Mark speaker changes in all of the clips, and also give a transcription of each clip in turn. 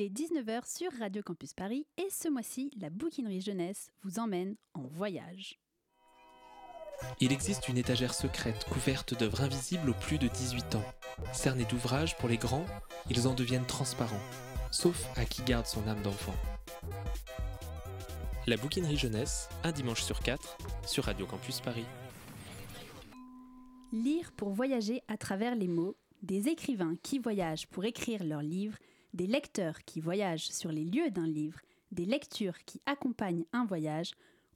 Speaker 1: Il est 19h sur Radio Campus Paris et ce mois-ci, la bouquinerie jeunesse vous emmène en voyage.
Speaker 2: Il existe une étagère secrète couverte d'œuvres invisibles aux plus de 18 ans. Cernés d'ouvrages pour les grands, ils en deviennent transparents, sauf à qui garde son âme d'enfant. La bouquinerie jeunesse, un dimanche sur quatre, sur Radio Campus Paris.
Speaker 1: Lire pour voyager à travers les mots, des écrivains qui voyagent pour écrire leurs livres, des lecteurs qui voyagent sur les lieux d'un livre, des lectures qui accompagnent un voyage,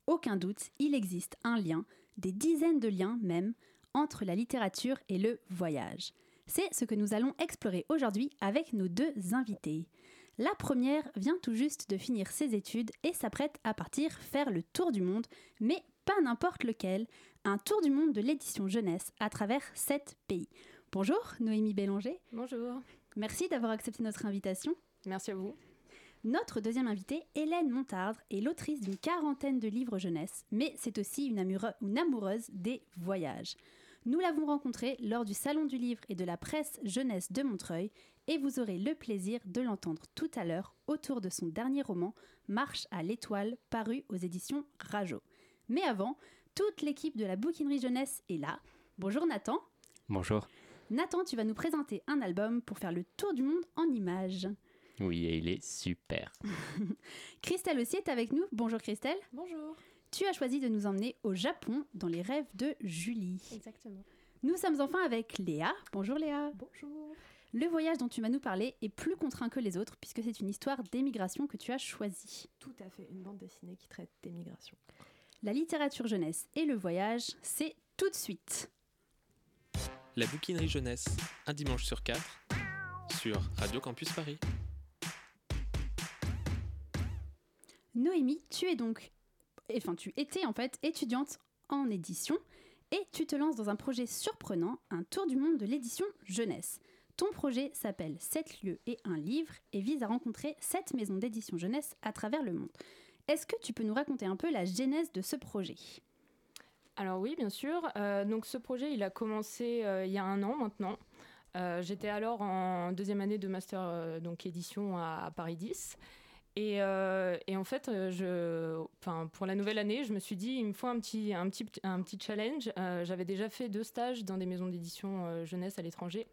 Speaker 1: aucun doute, il existe un lien, des dizaines de liens même, entre la littérature et le voyage. C'est ce que nous allons explorer aujourd'hui avec nos deux invités. La première vient tout juste de finir ses études et s'apprête à partir faire le tour du monde, mais pas n'importe lequel, un tour du monde de l'édition jeunesse à travers sept pays. Bonjour Noémie Bélanger.
Speaker 3: Bonjour.
Speaker 1: Merci d'avoir accepté notre invitation.
Speaker 3: Merci à vous.
Speaker 1: Notre deuxième invitée, Hélène Montardre, est l'autrice d'une quarantaine de livres jeunesse, mais c'est aussi une, une amoureuse des voyages. Nous l'avons rencontrée lors du Salon du Livre et de la Presse Jeunesse de Montreuil et vous aurez le plaisir de l'entendre tout à l'heure autour de son dernier roman, Marche à l'étoile, paru aux éditions Rajo. Mais avant, toute l'équipe de la bouquinerie jeunesse est là. Bonjour Nathan.
Speaker 4: Bonjour.
Speaker 1: Nathan, tu vas nous présenter un album pour faire le tour du monde en images.
Speaker 4: Oui, et il est super.
Speaker 1: Christelle aussi est avec nous. Bonjour Christelle.
Speaker 5: Bonjour.
Speaker 1: Tu as choisi de nous emmener au Japon dans les rêves de Julie.
Speaker 5: Exactement.
Speaker 1: Nous sommes enfin avec Léa. Bonjour Léa.
Speaker 5: Bonjour.
Speaker 1: Le voyage dont tu vas nous parler est plus contraint que les autres puisque c'est une histoire d'émigration que tu as choisie.
Speaker 5: Tout à fait, une bande dessinée qui traite d'émigration.
Speaker 1: La littérature jeunesse et le voyage, c'est tout de suite.
Speaker 2: La bouquinerie jeunesse, un dimanche sur quatre, sur Radio Campus Paris.
Speaker 1: Noémie, tu es donc, enfin tu étais en fait étudiante en édition et tu te lances dans un projet surprenant, un tour du monde de l'édition jeunesse. Ton projet s'appelle 7 lieux et un livre et vise à rencontrer 7 maisons d'édition jeunesse à travers le monde. Est-ce que tu peux nous raconter un peu la genèse de ce projet?
Speaker 3: Alors oui, bien sûr. Euh, donc ce projet, il a commencé euh, il y a un an maintenant. Euh, J'étais alors en deuxième année de master donc édition à, Paris 10. Et, en fait, pour la nouvelle année, je me suis dit, il me faut un petit, challenge. J'avais déjà fait deux stages dans des maisons d'édition jeunesse à l'étranger,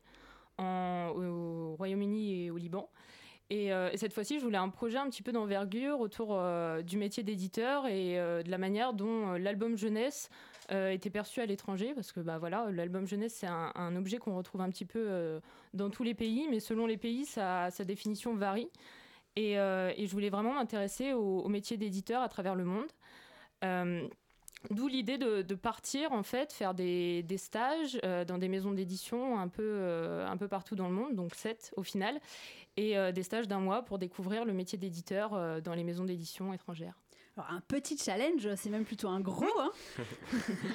Speaker 3: au Royaume-Uni et au Liban. Et, et cette fois-ci, je voulais un projet un petit peu d'envergure autour du métier d'éditeur et de la manière dont l'album jeunesse était perçu à l'étranger. Parce que bah, voilà, l'album jeunesse, c'est un, objet qu'on retrouve un petit peu dans tous les pays, mais selon les pays, sa, définition varie. Et, euh, et, je voulais vraiment m'intéresser au, métier d'éditeur à travers le monde. Euh, D'où l'idée de, partir, en fait, faire des, stages euh, dans des maisons d'édition un, peu, euh, un peu partout dans le monde, donc sept au final, et euh, des stages d'un mois pour découvrir le métier d'éditeur euh, dans les maisons d'édition étrangères.
Speaker 1: Alors, un petit challenge, c'est même plutôt un gros. Hein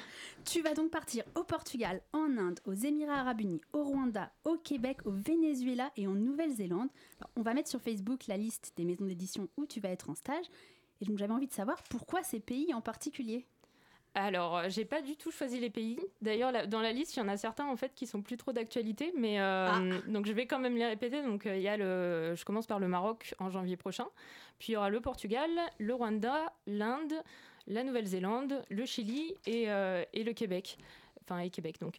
Speaker 1: tu vas donc partir au Portugal, en Inde, aux Émirats Arabes Unis, au Rwanda, au Québec, au Venezuela et en Nouvelle-Zélande. On va mettre sur Facebook la liste des maisons d'édition où tu vas être en stage. Et donc j'avais envie de savoir pourquoi ces pays en particulier
Speaker 3: alors, j'ai pas du tout choisi les pays. D'ailleurs, dans la liste, il y en a certains en fait qui sont plus trop d'actualité, mais euh, ah. donc je vais quand même les répéter. Donc, il euh, y a le, je commence par le Maroc en janvier prochain, puis il y aura le Portugal, le Rwanda, l'Inde, la Nouvelle-Zélande, le Chili et, euh, et le Québec. Enfin, et Québec donc.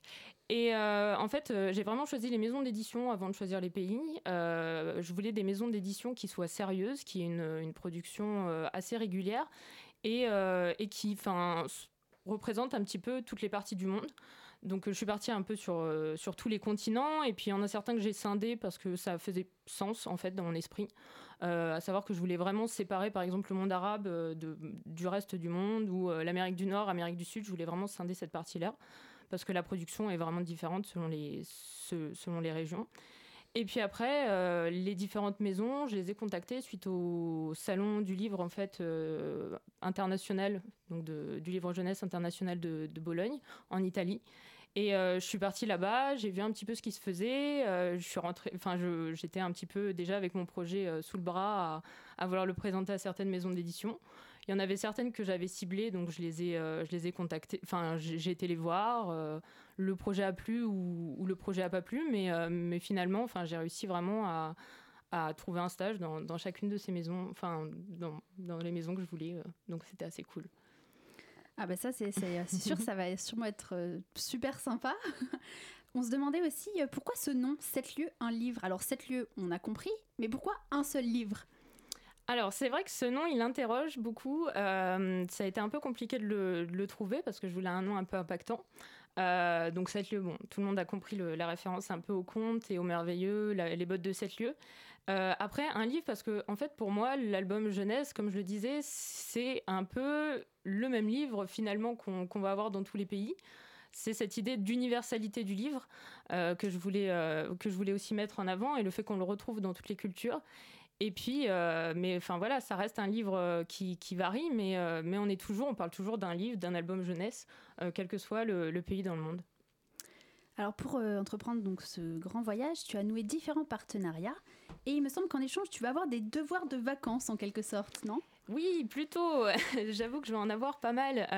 Speaker 3: Et euh, en fait, euh, j'ai vraiment choisi les maisons d'édition avant de choisir les pays. Euh, je voulais des maisons d'édition qui soient sérieuses, qui aient une, une production assez régulière et, et qui, enfin, représente un petit peu toutes les parties du monde. Donc je suis partie un peu sur, euh, sur tous les continents et puis il y en a certains que j'ai scindés parce que ça faisait sens en fait dans mon esprit. Euh, à savoir que je voulais vraiment séparer par exemple le monde arabe du reste du monde ou euh, l'Amérique du Nord, Amérique du Sud. Je voulais vraiment scinder cette partie-là parce que la production est vraiment différente selon les, selon les régions. Et puis après, euh, les différentes maisons, je les ai contactées suite au salon du livre en fait euh, international, donc du livre jeunesse international de, Bologne, en Italie. Et euh, je suis partie là-bas, j'ai vu un petit peu ce qui se faisait. Je suis rentrée, enfin, j'étais un petit peu déjà avec mon projet sous le bras à, vouloir le présenter à certaines maisons d'édition. Il y en avait certaines que j'avais ciblées, donc je les ai, euh, je les ai contactées. Enfin, j'ai été les voir. Euh, le projet a plu ou, le projet a pas plu, mais, euh, mais finalement, enfin, j'ai réussi vraiment à à trouver un stage dans, chacune de ces maisons, enfin dans, dans, les maisons que je voulais. donc c'était assez cool.
Speaker 1: Ah bah ça c'est sûr, ça va sûrement être super sympa. On se demandait aussi pourquoi ce nom, 7 lieux, un livre? Alors 7 lieux, on a compris, mais pourquoi un seul livre?
Speaker 3: Alors, c'est vrai que ce nom, il interroge beaucoup. Euh, ça a été un peu compliqué de le, trouver parce que je voulais un nom un peu impactant. Euh, donc, sept lieux, bon, tout le monde a compris la référence un peu au conte et au merveilleux, les bottes de sept lieux. Euh, après, un livre, parce que, en fait, pour moi, l'album jeunesse, comme je le disais, c'est un peu le même livre finalement qu'on va avoir dans tous les pays c'est cette idée d'universalité du livre que, je voulais, que je voulais aussi mettre en avant et le fait qu'on le retrouve dans toutes les cultures. Et puis, euh, mais enfin voilà, ça reste un livre euh, qui, qui varie, mais, euh, mais on est toujours, on parle toujours d'un livre, d'un album jeunesse, quel que soit le, le, pays dans le monde.
Speaker 1: Alors pour entreprendre donc ce grand voyage, tu as noué différents partenariats et il me semble qu'en échange, tu vas avoir des devoirs de vacances en quelque sorte, non?
Speaker 3: Oui, plutôt. J'avoue que je vais en avoir pas mal.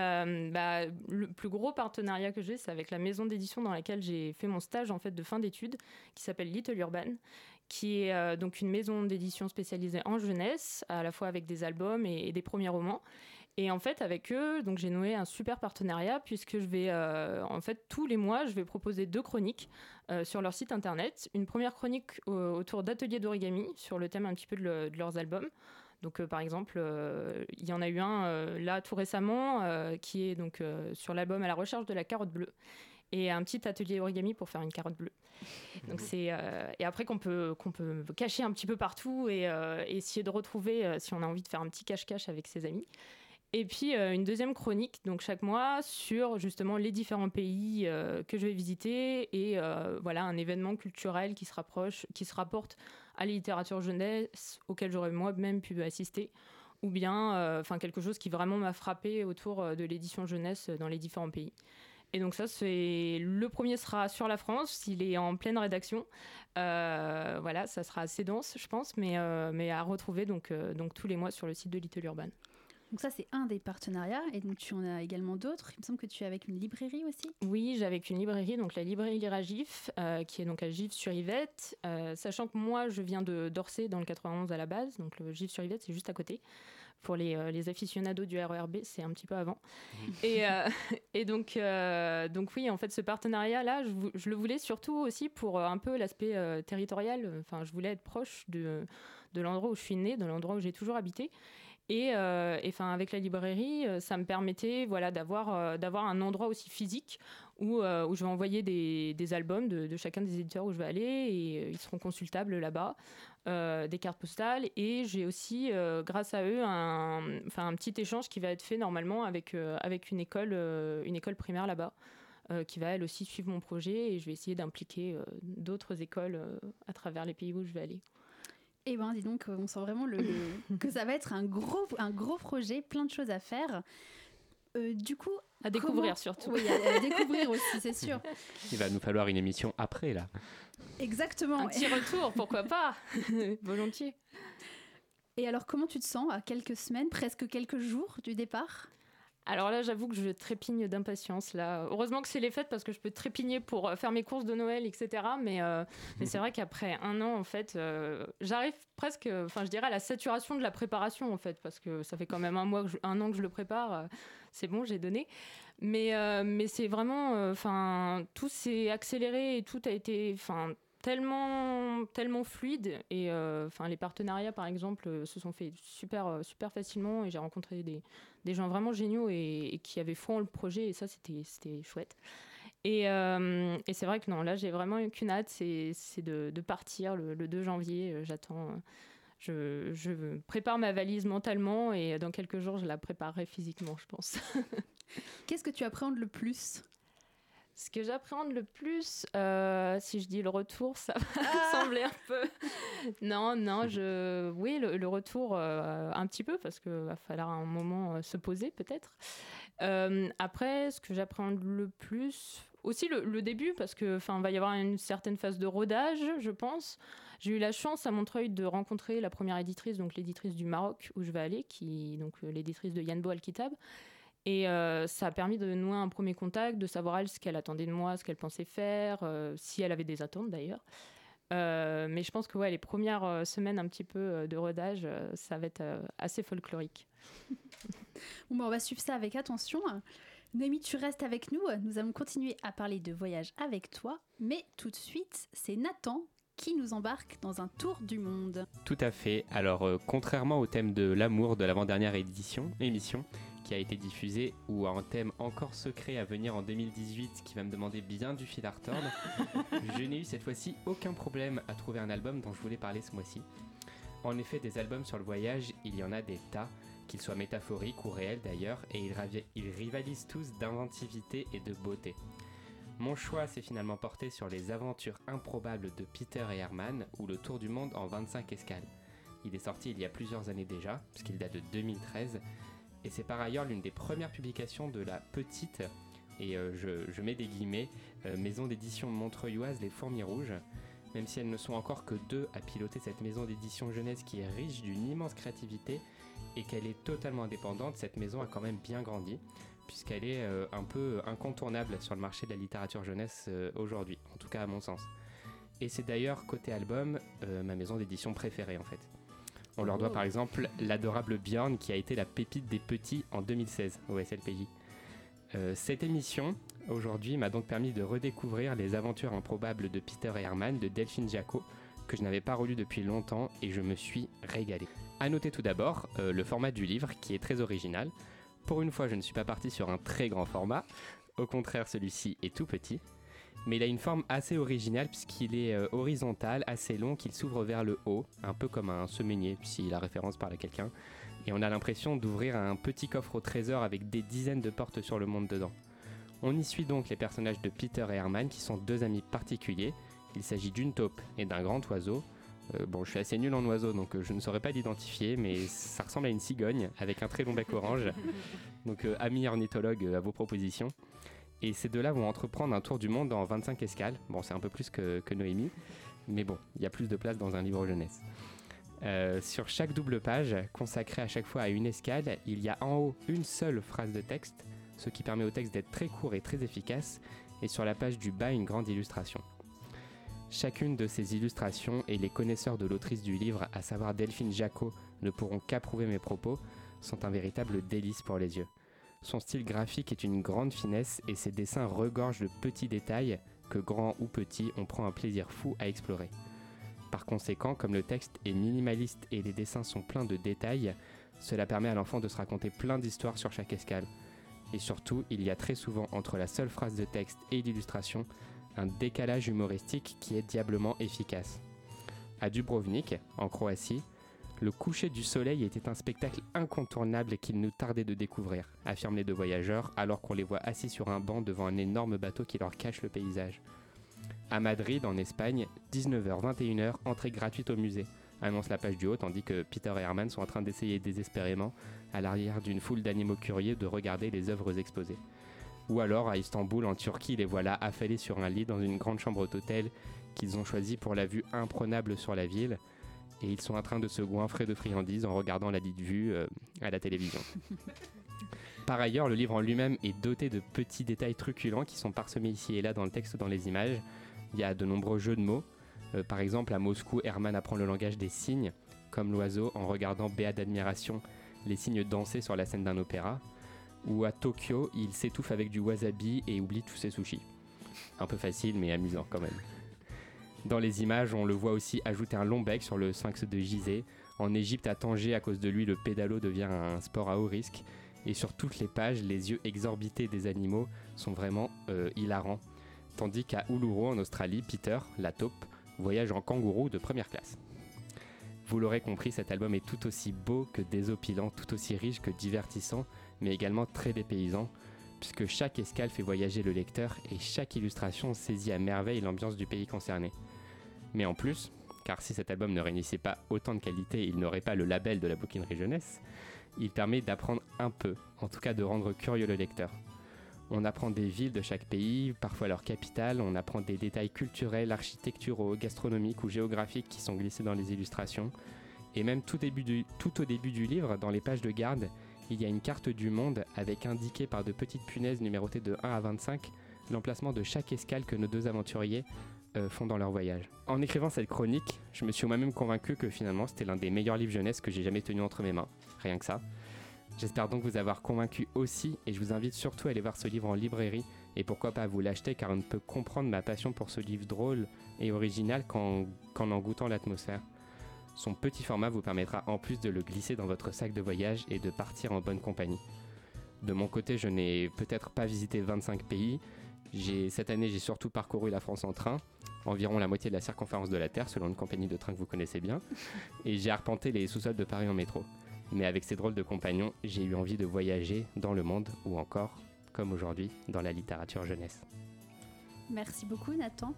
Speaker 3: bah, le plus gros partenariat que j'ai, c'est avec la maison d'édition dans laquelle j'ai fait mon stage en fait de fin d'études, qui s'appelle Little Urban, qui est euh, donc une maison d'édition spécialisée en jeunesse, à la fois avec des albums et, des premiers romans. Et en fait, avec eux, donc j'ai noué un super partenariat puisque je vais, euh, en fait, tous les mois, je vais proposer deux chroniques euh, sur leur site internet. Une première chronique autour d'ateliers d'origami sur le thème un petit peu de, leurs albums. Donc, par exemple, il y en a eu un là tout récemment qui est donc sur l'album À la recherche de la carotte bleue et un petit atelier origami pour faire une carotte bleue. Donc c'est euh, et après qu'on peut qu'on peut cacher un petit peu partout et, euh, essayer de retrouver euh, si on a envie de faire un petit cache-cache avec ses amis. Et puis une deuxième chronique donc chaque mois sur justement les différents pays que je vais visiter et voilà un événement culturel qui se rapproche qui se rapporte à la littérature jeunesse auquel j'aurais moi-même pu assister ou bien enfin quelque chose qui vraiment m'a frappé autour de l'édition jeunesse dans les différents pays. Et donc ça, c'est le premier sera sur la France. Il est en pleine rédaction. Euh, voilà, ça sera assez dense, je pense, mais, euh, mais à retrouver donc, euh, donc tous les mois sur le site de Little Urban.
Speaker 1: Donc ça, c'est un des partenariats. Et donc tu en as également d'autres. Il me semble que tu es avec une librairie aussi.
Speaker 3: Oui, j'ai avec une librairie, donc la librairie Lira Gif, qui est donc à Gif sur Yvette. sachant que moi, je viens de d'Orsay dans le 91 à la base. Donc le Gif sur Yvette, c'est juste à côté pour les, euh, les, aficionados du RERB, c'est un petit peu avant. Mmh. Et, euh, et donc, euh, donc oui, en fait, ce partenariat-là, je, je, le voulais surtout aussi pour un peu l'aspect territorial. Enfin, je voulais être proche de, de l'endroit où je suis née, de l'endroit où j'ai toujours habité. Et, enfin, avec la librairie, ça me permettait voilà, d'avoir, d'avoir un endroit aussi physique où, où je vais envoyer des, des albums de, de, chacun des éditeurs où je vais aller et ils seront consultables là-bas. Euh, des cartes postales et j'ai aussi, euh, grâce à eux, un, enfin, un petit échange qui va être fait normalement avec, euh, avec une, école, une école primaire là-bas. qui va elle aussi suivre mon projet et je vais essayer d'impliquer d'autres écoles à travers les pays où je vais aller.
Speaker 1: Eh ben, dis donc, on sent vraiment le, que ça va être un gros, un gros projet, plein de choses à faire. du coup,
Speaker 3: à découvrir surtout.
Speaker 1: Oui, à, à découvrir aussi, c'est sûr.
Speaker 4: Il va nous falloir une émission après là.
Speaker 1: Exactement.
Speaker 3: Un petit retour, pourquoi pas Volontiers.
Speaker 1: Et alors, comment tu te sens à quelques semaines, presque quelques jours du départ?
Speaker 3: Alors là, j'avoue que je trépigne d'impatience. Là, heureusement que c'est les fêtes parce que je peux trépigner pour euh, faire mes courses de Noël, etc. Mais, euh, mais c'est vrai qu'après un an, en fait, euh, j'arrive presque, enfin, je dirais à la saturation de la préparation, en fait, parce que ça fait quand même un mois, un an que je le prépare. C'est bon, j'ai donné. Mais, mais c'est vraiment, enfin, tout s'est accéléré et tout a été, enfin tellement tellement fluide. Et euh, enfin les partenariats par exemple euh, se sont faits super euh, super facilement. Et j'ai rencontré des, des, gens vraiment géniaux et, qui avaient foi en le projet. Et ça c'était c'était chouette. Et, et c'est vrai que non là j'ai vraiment qu'une hâte c'est de, de, partir le, 2 janvier. J'attends je, je, prépare ma valise mentalement et dans quelques jours je la préparerai physiquement je pense
Speaker 1: qu'est-ce que tu appréhendes le plus?
Speaker 3: Ce que j'appréhende le plus, euh, si je dis le retour, ça va ah sembler un peu. non, non, je. Oui, le, retour, euh, un petit peu, parce qu'il va falloir un moment euh, se poser, peut-être. après, ce que j'appréhende le plus, aussi le, début, parce que enfin, va y avoir une certaine phase de rodage, je pense. J'ai eu la chance à Montreuil de rencontrer la première éditrice, donc l'éditrice du Maroc où je vais aller, qui donc l'éditrice de Yanbo Al-Kitab. Et euh, ça a permis de nouer un premier contact, de savoir elle ce qu'elle attendait de moi, ce qu'elle pensait faire, euh, si elle avait des attentes d'ailleurs. mais je pense que ouais, les premières semaines un petit peu de rodage, ça va être assez folklorique.
Speaker 1: bah, on va suivre ça avec attention. Noémie, tu restes avec nous. Nous allons continuer à parler de voyage avec toi. Mais tout de suite, c'est Nathan qui nous embarque dans un tour du monde.
Speaker 4: Tout à fait. Alors, euh, contrairement au thème de l'amour de l'avant-dernière édition, émission, qui a été diffusée, ou à un thème encore secret à venir en 2018 qui va me demander bien du fil à retordre, je n'ai eu cette fois-ci aucun problème à trouver un album dont je voulais parler ce mois-ci. En effet, des albums sur le voyage, il y en a des tas qu'ils soient métaphoriques ou réels d'ailleurs, et ils, rivalisent tous d'inventivité et de beauté. Mon choix s'est finalement porté sur les aventures improbables de Peter et Herman, ou le tour du monde en 25 escales. Il est sorti il y a plusieurs années déjà, puisqu'il date de 2013, et c'est par ailleurs l'une des premières publications de la petite, et euh, je, mets des guillemets, euh, maison d'édition montreuilloise Les Fourmis Rouges, même si elles ne sont encore que deux à piloter cette maison d'édition jeunesse qui est riche d'une immense créativité et qu'elle est totalement indépendante, cette maison a quand même bien grandi, puisqu'elle est euh, un peu incontournable sur le marché de la littérature jeunesse euh, aujourd'hui, en tout cas à mon sens. Et c'est d'ailleurs côté album euh, ma maison d'édition préférée en fait. On leur doit oh. par exemple l'adorable Bjorn qui a été la pépite des petits en 2016 au SLPJ. cette émission aujourd'hui m'a donc permis de redécouvrir les aventures improbables de Peter et Herman de Delphine Jaco que je n'avais pas relu depuis longtemps et je me suis régalé. A noter tout d'abord euh, le format du livre qui est très original. Pour une fois, je ne suis pas parti sur un très grand format. Au contraire, celui-ci est tout petit. Mais il a une forme assez originale puisqu'il est euh, horizontal, assez long, qu'il s'ouvre vers le haut, un peu comme un semainier, si la référence parle à quelqu'un. Et on a l'impression d'ouvrir un petit coffre au trésor avec des dizaines de portes sur le monde dedans. On y suit donc les personnages de Peter et Herman qui sont deux amis particuliers. Il s'agit d'une taupe et d'un grand oiseau, euh, bon, je suis assez nul en oiseau, donc euh, je ne saurais pas l'identifier, mais ça ressemble à une cigogne avec un très long bec orange. Donc, euh, amis ornithologues, à vos propositions. Et ces deux-là vont entreprendre un tour du monde en 25 escales. Bon, c'est un peu plus que, Noémie, mais bon, il y a plus de place dans un livre jeunesse. sur chaque double page, consacrée à chaque fois à une escale, il y a en haut une seule phrase de texte, ce qui permet au texte d'être très court et très efficace, et sur la page du bas une grande illustration. Chacune de ces illustrations, et les connaisseurs de l'autrice du livre, à savoir Delphine Jacot, ne pourront qu'approuver mes propos, sont un véritable délice pour les yeux. Son style graphique est une grande finesse et ses dessins regorgent de petits détails que grands ou petits on prend un plaisir fou à explorer. Par conséquent, comme le texte est minimaliste et les dessins sont pleins de détails, cela permet à l'enfant de se raconter plein d'histoires sur chaque escale. Et surtout, il y a très souvent entre la seule phrase de texte et l'illustration un décalage humoristique qui est diablement efficace. À Dubrovnik, en Croatie, le coucher du soleil était un spectacle incontournable qu'il nous tardait de découvrir, affirment les deux voyageurs alors qu'on les voit assis sur un banc devant un énorme bateau qui leur cache le paysage. À Madrid, en Espagne, 19h-21h, entrée gratuite au musée, annonce la page du haut tandis que Peter et Herman sont en train d'essayer désespérément, à l'arrière d'une foule d'animaux curieux, de regarder les œuvres exposées. Ou alors à Istanbul, en Turquie, les voilà affalés sur un lit dans une grande chambre d'hôtel qu'ils ont choisie pour la vue imprenable sur la ville. Et ils sont en train de se goinfrer de friandises en regardant la dite vue euh, à la télévision. Par ailleurs, le livre en lui-même est doté de petits détails truculents qui sont parsemés ici et là dans le texte, dans les images. Il y a de nombreux jeux de mots. Euh, par exemple, à Moscou, Herman apprend le langage des signes, comme l'oiseau en regardant béat d'admiration les signes danser sur la scène d'un opéra où à Tokyo, il s'étouffe avec du wasabi et oublie tous ses sushis. Un peu facile, mais amusant quand même. Dans les images, on le voit aussi ajouter un long bec sur le sphinx de Gizeh. En Égypte, à Tanger, à cause de lui, le pédalo devient un sport à haut risque. Et sur toutes les pages, les yeux exorbités des animaux sont vraiment euh, hilarants. Tandis qu'à Uluru, en Australie, Peter, la taupe, voyage en kangourou de première classe. Vous l'aurez compris, cet album est tout aussi beau que désopilant, tout aussi riche que divertissant, mais également très dépaysant, puisque chaque escale fait voyager le lecteur et chaque illustration saisit à merveille l'ambiance du pays concerné. Mais en plus, car si cet album ne réunissait pas autant de qualité, il n'aurait pas le label de la bouquinerie jeunesse, il permet d'apprendre un peu, en tout cas de rendre curieux le lecteur. On apprend des villes de chaque pays, parfois leur capitale, on apprend des détails culturels, architecturaux, gastronomiques ou géographiques qui sont glissés dans les illustrations. Et même tout, au début du livre, dans les pages de garde, il y a une carte du monde avec indiqué par de petites punaises numérotées de 1 à 25 l'emplacement de chaque escale que nos deux aventuriers euh, font dans leur voyage. En écrivant cette chronique, je me suis moi-même convaincu que finalement c'était l'un des meilleurs livres jeunesse que j'ai jamais tenu entre mes mains. Rien que ça. J'espère donc vous avoir convaincu aussi et je vous invite surtout à aller voir ce livre en librairie et pourquoi pas vous l'acheter car on ne peut comprendre ma passion pour ce livre drôle et original qu'en en goûtant l'atmosphère. Son petit format vous permettra en plus de le glisser dans votre sac de voyage et de partir en bonne compagnie. De mon côté, je n'ai peut-être pas visité 25 pays. Cette année, j'ai surtout parcouru la France en train, environ la moitié de la circonférence de la Terre, selon une compagnie de train que vous connaissez bien, et j'ai arpenté les sous-sols de Paris en métro. Mais avec ces drôles de compagnons, j'ai eu envie de voyager dans le monde ou encore, comme aujourd'hui, dans la littérature jeunesse.
Speaker 1: Merci beaucoup Nathan.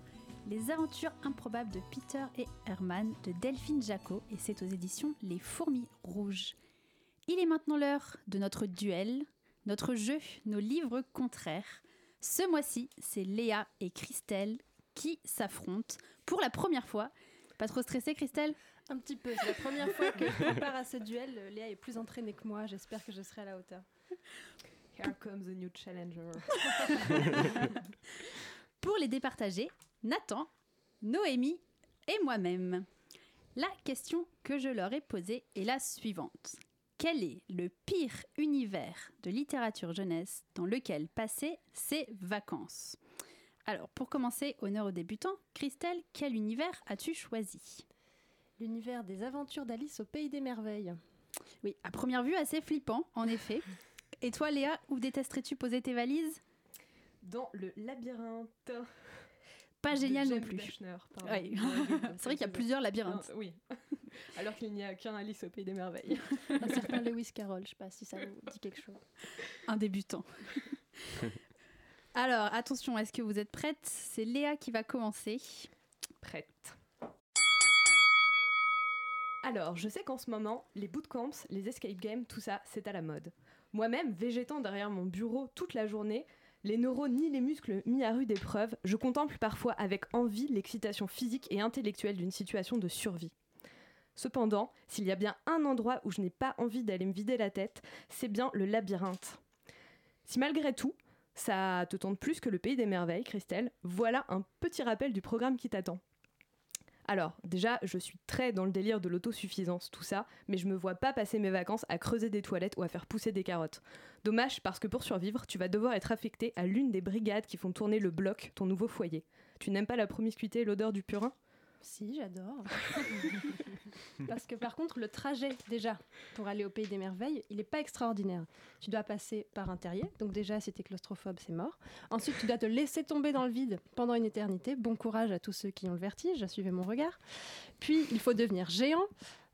Speaker 1: Les aventures improbables de Peter et Herman de Delphine Jacot et c'est aux éditions Les Fourmis Rouges. Il est maintenant l'heure de notre duel, notre jeu, nos livres contraires. Ce mois-ci, c'est Léa et Christelle qui s'affrontent pour la première fois. Pas trop stressée Christelle?
Speaker 6: Un petit peu. C'est la première fois que je prépare à ce duel. Léa est plus entraînée que moi. J'espère que je serai à la hauteur. Here comes the new challenger.
Speaker 1: Pour les départager, Nathan, Noémie et moi-même. La question que je leur ai posée est la suivante. Quel est le pire univers de littérature jeunesse dans lequel passer ses vacances? Alors, pour commencer, honneur aux débutants, Christelle, quel univers as-tu choisi?
Speaker 6: L'univers des aventures d'Alice au Pays des Merveilles.
Speaker 1: Oui, à première vue, assez flippant, en effet. Et toi, Léa, où détesterais-tu poser tes valises?
Speaker 6: Dans le labyrinthe.
Speaker 1: Pas génial non plus. C'est vrai qu'il y a plusieurs labyrinthes.
Speaker 6: oui. Alors qu'il n'y a qu'un Alice au Pays des Merveilles.
Speaker 1: Un certain Lewis Carroll, je ne sais pas si ça vous dit quelque chose. Un débutant. Alors, attention, est-ce que vous êtes prête? C'est Léa qui va commencer.
Speaker 6: Prête. Alors, je sais qu'en ce moment, les bootcamps, les escape games, tout ça, c'est à la mode. Moi-même, végétant derrière mon bureau toute la journée, les neurones ni les muscles mis à rude épreuve, je contemple parfois avec envie l'excitation physique et intellectuelle d'une situation de survie. Cependant, s'il y a bien un endroit où je n'ai pas envie d'aller me vider la tête, c'est bien le labyrinthe. Si malgré tout, ça te tente plus que le pays des merveilles, Christelle, voilà un petit rappel du programme qui t'attend. Alors, déjà, je suis très dans le délire de l'autosuffisance, tout ça, mais je me vois pas passer mes vacances à creuser des toilettes ou à faire pousser des carottes. Dommage parce que pour survivre, tu vas devoir être affecté à l'une des brigades qui font tourner le bloc, ton nouveau foyer. Tu n'aimes pas la promiscuité et l'odeur du purin?
Speaker 1: Si, j'adore.
Speaker 6: Parce que par contre, le trajet, déjà, pour aller au Pays des Merveilles, il n'est pas extraordinaire. Tu dois passer par un terrier, donc déjà, si tu es claustrophobe, c'est mort. Ensuite, tu dois te laisser tomber dans le vide pendant une éternité. Bon courage à tous ceux qui ont le vertige, suivez mon regard. Puis, il faut devenir géant.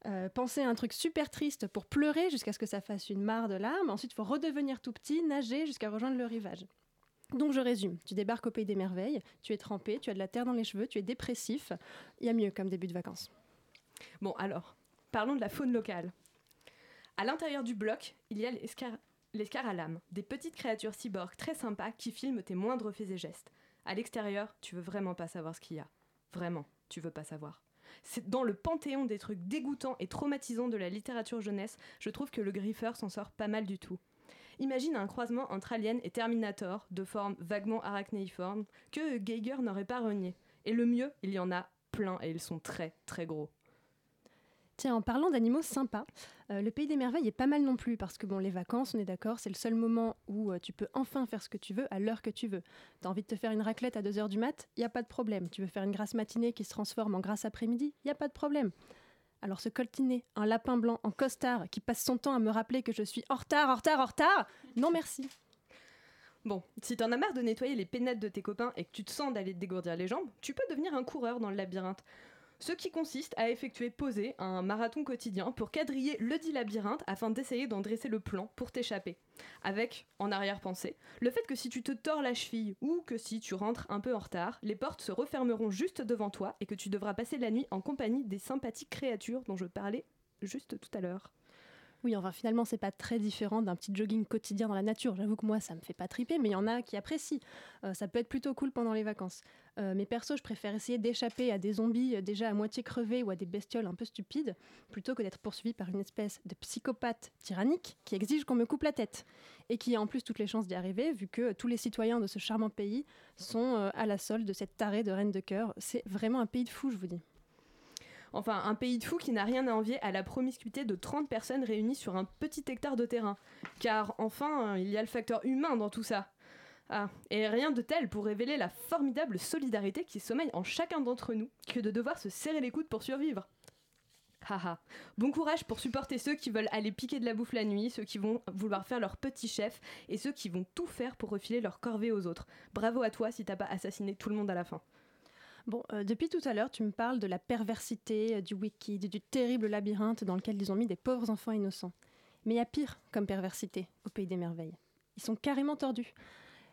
Speaker 6: Euh, penser à un truc super triste pour pleurer jusqu'à ce que ça fasse une mare de larmes. Ensuite, il faut redevenir tout petit, nager jusqu'à rejoindre le rivage. Donc je résume, tu débarques au pays des merveilles, tu es trempé, tu as de la terre dans les cheveux, tu es dépressif. Il y a mieux comme début de vacances. Bon alors, parlons de la faune locale. À l'intérieur du bloc, il y a les, scaralames, des petites créatures cyborgs très sympas qui filment tes moindres faits et gestes. À l'extérieur, tu veux vraiment pas savoir ce qu'il y a. Vraiment, tu veux pas savoir. C'est dans le panthéon des trucs dégoûtants et traumatisants de la littérature jeunesse, je trouve que le griffeur s'en sort pas mal du tout. Imagine un croisement entre Alien et Terminator, de forme vaguement arachnéiforme, que Geiger n'aurait pas renié. Et le mieux, il y en a plein et ils sont très très gros. Tiens, en parlant d'animaux sympas, euh, le pays des merveilles est pas mal non plus parce que bon, les vacances, on est d'accord, c'est le seul moment où euh, tu peux enfin faire ce que tu veux à l'heure que tu veux. T'as envie de te faire une raclette à 2h du mat, y a pas de problème. Tu veux faire une grasse matinée qui se transforme en grasse après-midi, y a pas de problème. Alors ce coltiné, un lapin blanc en costard qui passe son temps à me rappeler que je suis en retard, en retard, en retard, non merci. Bon, si t'en as marre de nettoyer les pénettes de tes copains et que tu te sens d'aller te dégourdir les jambes, tu peux devenir un coureur dans le labyrinthe ce qui consiste à effectuer poser un marathon quotidien pour quadriller le dit labyrinthe afin d'essayer d'en dresser le plan pour t'échapper. Avec, en arrière-pensée, le fait que si tu te tords la cheville ou que si tu rentres un peu en retard, les portes se refermeront juste devant toi et que tu devras passer la nuit en compagnie des sympathiques créatures dont je parlais juste tout à l'heure.
Speaker 5: Oui, enfin finalement, c'est pas très différent d'un petit jogging quotidien dans la nature. J'avoue que moi, ça me fait pas triper, mais il y en a qui apprécient. Euh, ça peut être plutôt cool pendant les vacances. Euh, mais perso, je préfère essayer d'échapper à des zombies euh, déjà à moitié crevés ou à des bestioles un peu stupides, plutôt que d'être poursuivi par une espèce de psychopathe tyrannique qui exige qu'on me coupe la tête. Et qui a en plus toutes les chances d'y arriver, vu que tous les citoyens de ce charmant pays sont à la solde de cette tarée de reine de cœur. C'est vraiment un pays de fous, je vous dis.
Speaker 6: Enfin, un pays de fous qui n'a rien à envier à la promiscuité de 30 personnes réunies sur un petit hectare de terrain. Car enfin, il y a le facteur humain dans tout ça. Ah, et rien de tel pour révéler la formidable solidarité qui sommeille en chacun d'entre nous que de devoir se serrer les coudes pour survivre. Haha. Bon courage pour supporter ceux qui veulent aller piquer de la bouffe la nuit, ceux qui vont vouloir faire leur petit chef et ceux qui vont tout faire pour refiler leur corvée aux autres. Bravo à toi si t'as pas assassiné tout le monde à la fin.
Speaker 5: Bon, euh, depuis tout à l'heure, tu me parles de la perversité, euh, du wiki, du terrible labyrinthe dans lequel ils ont mis des pauvres enfants innocents. Mais il y a pire comme perversité au pays des merveilles. Ils sont carrément tordus.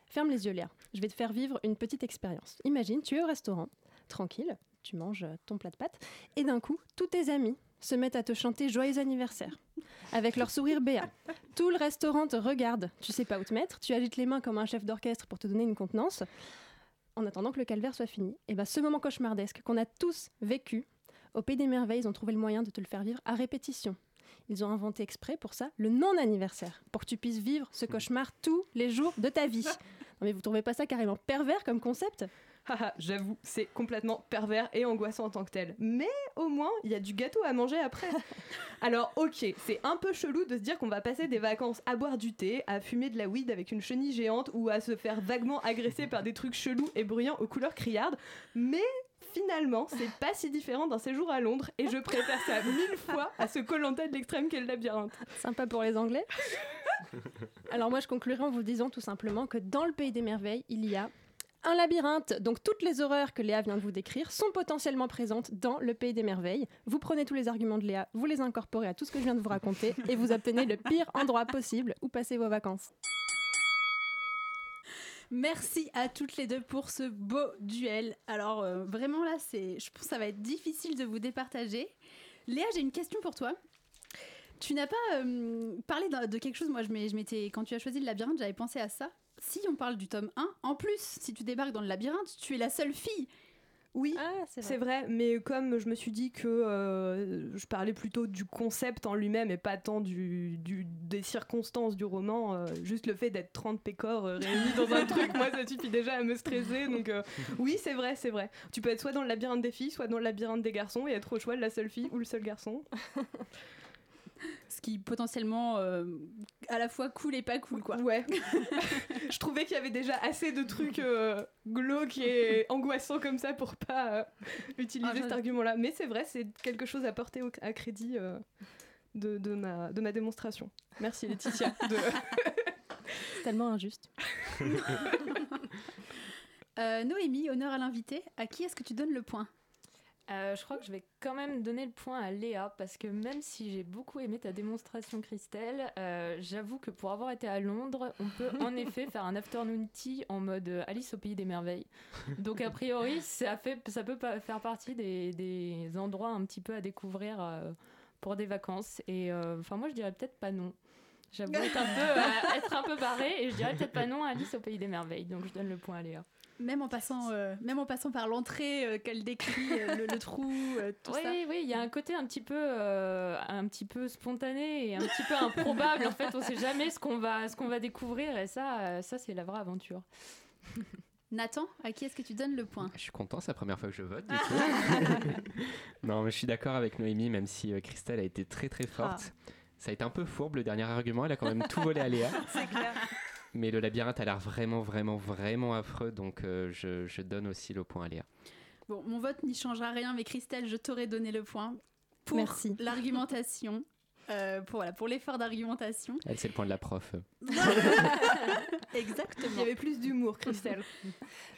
Speaker 5: Ferme les yeux, Léa. Je vais te faire vivre une petite expérience. Imagine, tu es au restaurant, tranquille, tu manges euh, ton plat de pâtes, et d'un coup, tous tes amis se mettent à te chanter joyeux anniversaire, avec leur sourire béat. Tout le restaurant te regarde, tu sais pas où te mettre, tu agites les mains comme un chef d'orchestre pour te donner une contenance en attendant que le calvaire soit fini, et ben ce moment cauchemardesque qu'on a tous vécu, au Pays des Merveilles, ils ont trouvé le moyen de te le faire vivre à répétition. Ils ont inventé exprès pour ça le non-anniversaire, pour que tu puisses vivre ce cauchemar tous les jours de ta vie. Non mais vous trouvez pas ça carrément pervers comme concept?
Speaker 6: Haha, j'avoue, c'est complètement pervers et angoissant en tant que tel. Mais au moins, il y a du gâteau à manger après. Alors, ok, c'est un peu chelou de se dire qu'on va passer des vacances à boire du thé, à fumer de la weed avec une chenille géante ou à se faire vaguement agresser par des trucs chelous et bruyants aux couleurs criardes. Mais finalement, c'est pas si différent d'un séjour à Londres et je préfère ça mille fois à ce collanté de l'extrême qu'est le labyrinthe.
Speaker 5: Sympa pour les Anglais. Alors moi, je conclurai en vous disant tout simplement que dans le pays des merveilles, il y a un labyrinthe. Donc toutes les horreurs que Léa vient de vous décrire sont potentiellement présentes dans le pays des merveilles. Vous prenez tous les arguments de Léa, vous les incorporez à tout ce que je viens de vous raconter et vous obtenez le pire endroit possible où passer vos vacances.
Speaker 1: Merci à toutes les deux pour ce beau duel. Alors euh, vraiment là, c'est, je pense que ça va être difficile de vous départager. Léa, j'ai une question pour toi. Tu n'as pas euh, parlé de, quelque chose, moi je m'étais, quand tu as choisi le labyrinthe, j'avais pensé à ça. Si on parle du tome 1, en plus, si tu débarques dans le labyrinthe, tu es la seule fille.
Speaker 6: Oui,
Speaker 5: Ah,
Speaker 6: c'est vrai, mais comme je me suis dit que euh, je parlais plutôt du concept en lui-même et pas tant du, du- des circonstances du roman, euh, juste le fait d'être 30 pécores euh, réunis dans un truc, moi ça suffit déjà à me stresser. Donc oui, c'est vrai, c'est vrai. Tu peux être soit dans le labyrinthe des filles, soit dans le labyrinthe des garçons et être au choix de la seule fille ou le seul garçon.
Speaker 1: Qui potentiellement euh, à la fois cool et pas cool quoi.
Speaker 6: Ouais. je trouvais qu'il y avait déjà assez de trucs euh, glauques et angoissants comme ça pour pas euh, utiliser
Speaker 1: Ah, je-
Speaker 6: cet argument-là. Mais c'est vrai, c'est quelque chose à porter au- à crédit euh, de, de ma, de ma démonstration. Merci Laetitia. de-
Speaker 5: C'est tellement injuste.
Speaker 1: Euh, Noémie, honneur à l'invité. À qui est-ce que tu donnes le point?
Speaker 3: Euh, je crois que je vais quand même donner le point à Léa parce que même si j'ai beaucoup aimé ta démonstration, Christelle, euh, j'avoue que pour avoir été à Londres, on peut en effet faire un afternoon tea en mode euh, Alice au pays des merveilles. Donc a priori, ça, fait, ça peut faire partie des, des endroits un petit peu à découvrir euh, pour des vacances. Et enfin, moi, je dirais peut-être pas non. J'avoue être un peu, être un peu barré et je dirais peut-être pas non à Alice au pays des merveilles. Donc je donne le point à Léa.
Speaker 1: Même en, passant, euh, même en passant par l'entrée euh, qu'elle décrit, euh, le, le trou, euh, tout
Speaker 3: Oui,
Speaker 1: ça.
Speaker 3: oui, oui, il y a un côté un petit peu, euh, un petit peu spontané et un petit peu improbable. En fait, on sait jamais ce qu'on va, ce qu'on va découvrir et ça, euh, ça c'est la vraie aventure.
Speaker 1: Nathan, à qui est-ce que tu donnes le point?
Speaker 4: Je suis content, c'est la première fois que je vote. Du coup. non, mais je suis d'accord avec Noémie, même si euh, Christelle a été très très forte. Ça a été un peu fourbe le dernier argument, elle a quand même tout volé à Léa.
Speaker 6: C'est clair.
Speaker 4: Mais le labyrinthe a l'air vraiment, vraiment, vraiment affreux, donc euh, je, je donne aussi le point à Léa.
Speaker 1: Bon, mon vote n'y changera rien, mais Christelle, je t'aurais donné le point pour
Speaker 5: Merci.
Speaker 1: l'argumentation. euh, pour voilà, pour l'effort d'argumentation.
Speaker 4: Elle, c'est le point de la prof.
Speaker 6: Il
Speaker 1: Exactement.
Speaker 6: y avait plus d'humour, Christelle.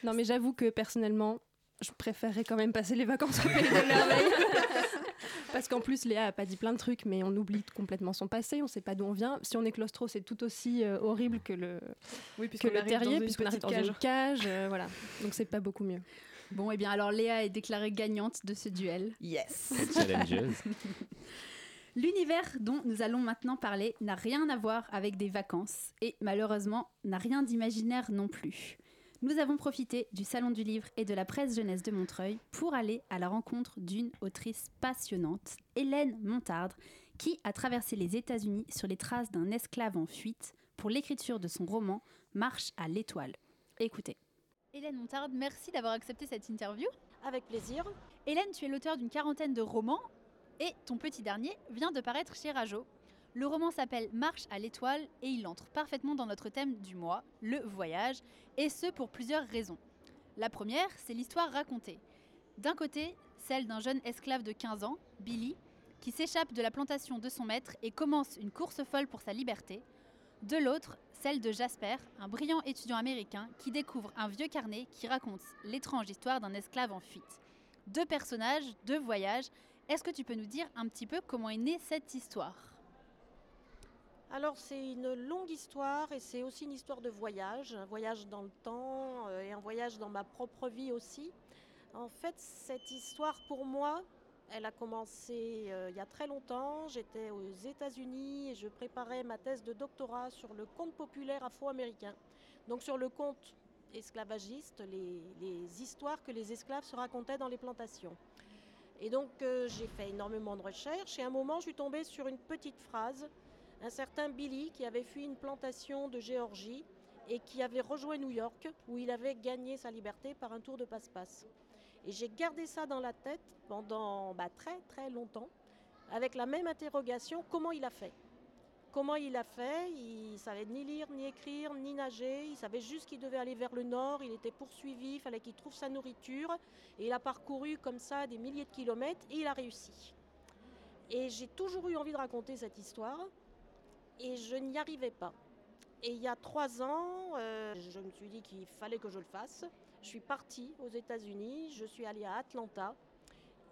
Speaker 5: Non mais j'avoue que personnellement, je préférerais quand même passer les vacances au pays des merveilles. Parce qu'en plus, Léa a pas dit plein de trucs, mais on oublie complètement son passé, on sait pas d'où on vient. Si on est claustro, c'est tout aussi euh, horrible que le,
Speaker 6: Oui,
Speaker 5: que
Speaker 6: puisqu'on
Speaker 5: le terrier,
Speaker 6: dans une
Speaker 5: puisqu'on arrive dans
Speaker 6: cage.
Speaker 5: une cage. euh, voilà. Donc c'est pas beaucoup mieux.
Speaker 1: Bon, et bien alors Léa est déclarée gagnante de ce duel.
Speaker 6: Yes.
Speaker 4: Challengeuse.
Speaker 1: L'univers dont nous allons maintenant parler n'a rien à voir avec des vacances et malheureusement n'a rien d'imaginaire non plus. Nous avons profité du Salon du Livre et de la presse jeunesse de Montreuil pour aller à la rencontre d'une autrice passionnante, Hélène Montardre, qui a traversé les États-Unis sur les traces d'un esclave en fuite pour l'écriture de son roman Marche à l'étoile. Écoutez. Hélène Montardre, merci d'avoir accepté cette interview.
Speaker 7: Avec plaisir.
Speaker 1: Hélène, tu es l'auteur d'une quarantaine de romans et ton petit dernier vient de paraître chez Rajo. Le roman s'appelle Marche à l'étoile et il entre parfaitement dans notre thème du mois, le voyage, et ce pour plusieurs raisons. La première, c'est l'histoire racontée. D'un côté, celle d'un jeune esclave de 15 ans, Billy, qui s'échappe de la plantation de son maître et commence une course folle pour sa liberté. De l'autre, celle de Jasper, un brillant étudiant américain qui découvre un vieux carnet qui raconte l'étrange histoire d'un esclave en fuite. Deux personnages, deux voyages. Est-ce que tu peux nous dire un petit peu comment est née cette histoire?
Speaker 7: Alors c'est une longue histoire et c'est aussi une histoire de voyage, un voyage dans le temps euh, et un voyage dans ma propre vie aussi. En fait, cette histoire pour moi, elle a commencé euh, il y a très longtemps. J'étais aux États-Unis et je préparais ma thèse de doctorat sur le conte populaire afro-américain. Donc sur le conte esclavagiste, les, histoires que les esclaves se racontaient dans les plantations. Et donc euh, j'ai fait énormément de recherches et à un moment je suis tombée sur une petite phrase un certain Billy qui avait fui une plantation de Géorgie et qui avait rejoint New York où il avait gagné sa liberté par un tour de passe-passe. Et j'ai gardé ça dans la tête pendant bah, très très longtemps avec la même interrogation, comment il a fait? Comment il a fait? Il savait ni lire, ni écrire, ni nager. Il savait juste qu'il devait aller vers le nord. Il était poursuivi, il fallait qu'il trouve sa nourriture. Et il a parcouru comme ça des milliers de kilomètres et il a réussi. Et j'ai toujours eu envie de raconter cette histoire et je n'y arrivais pas. Et il y a trois ans, euh, je me suis dit qu'il fallait que je le fasse. Je suis partie aux États-Unis, je suis allée à Atlanta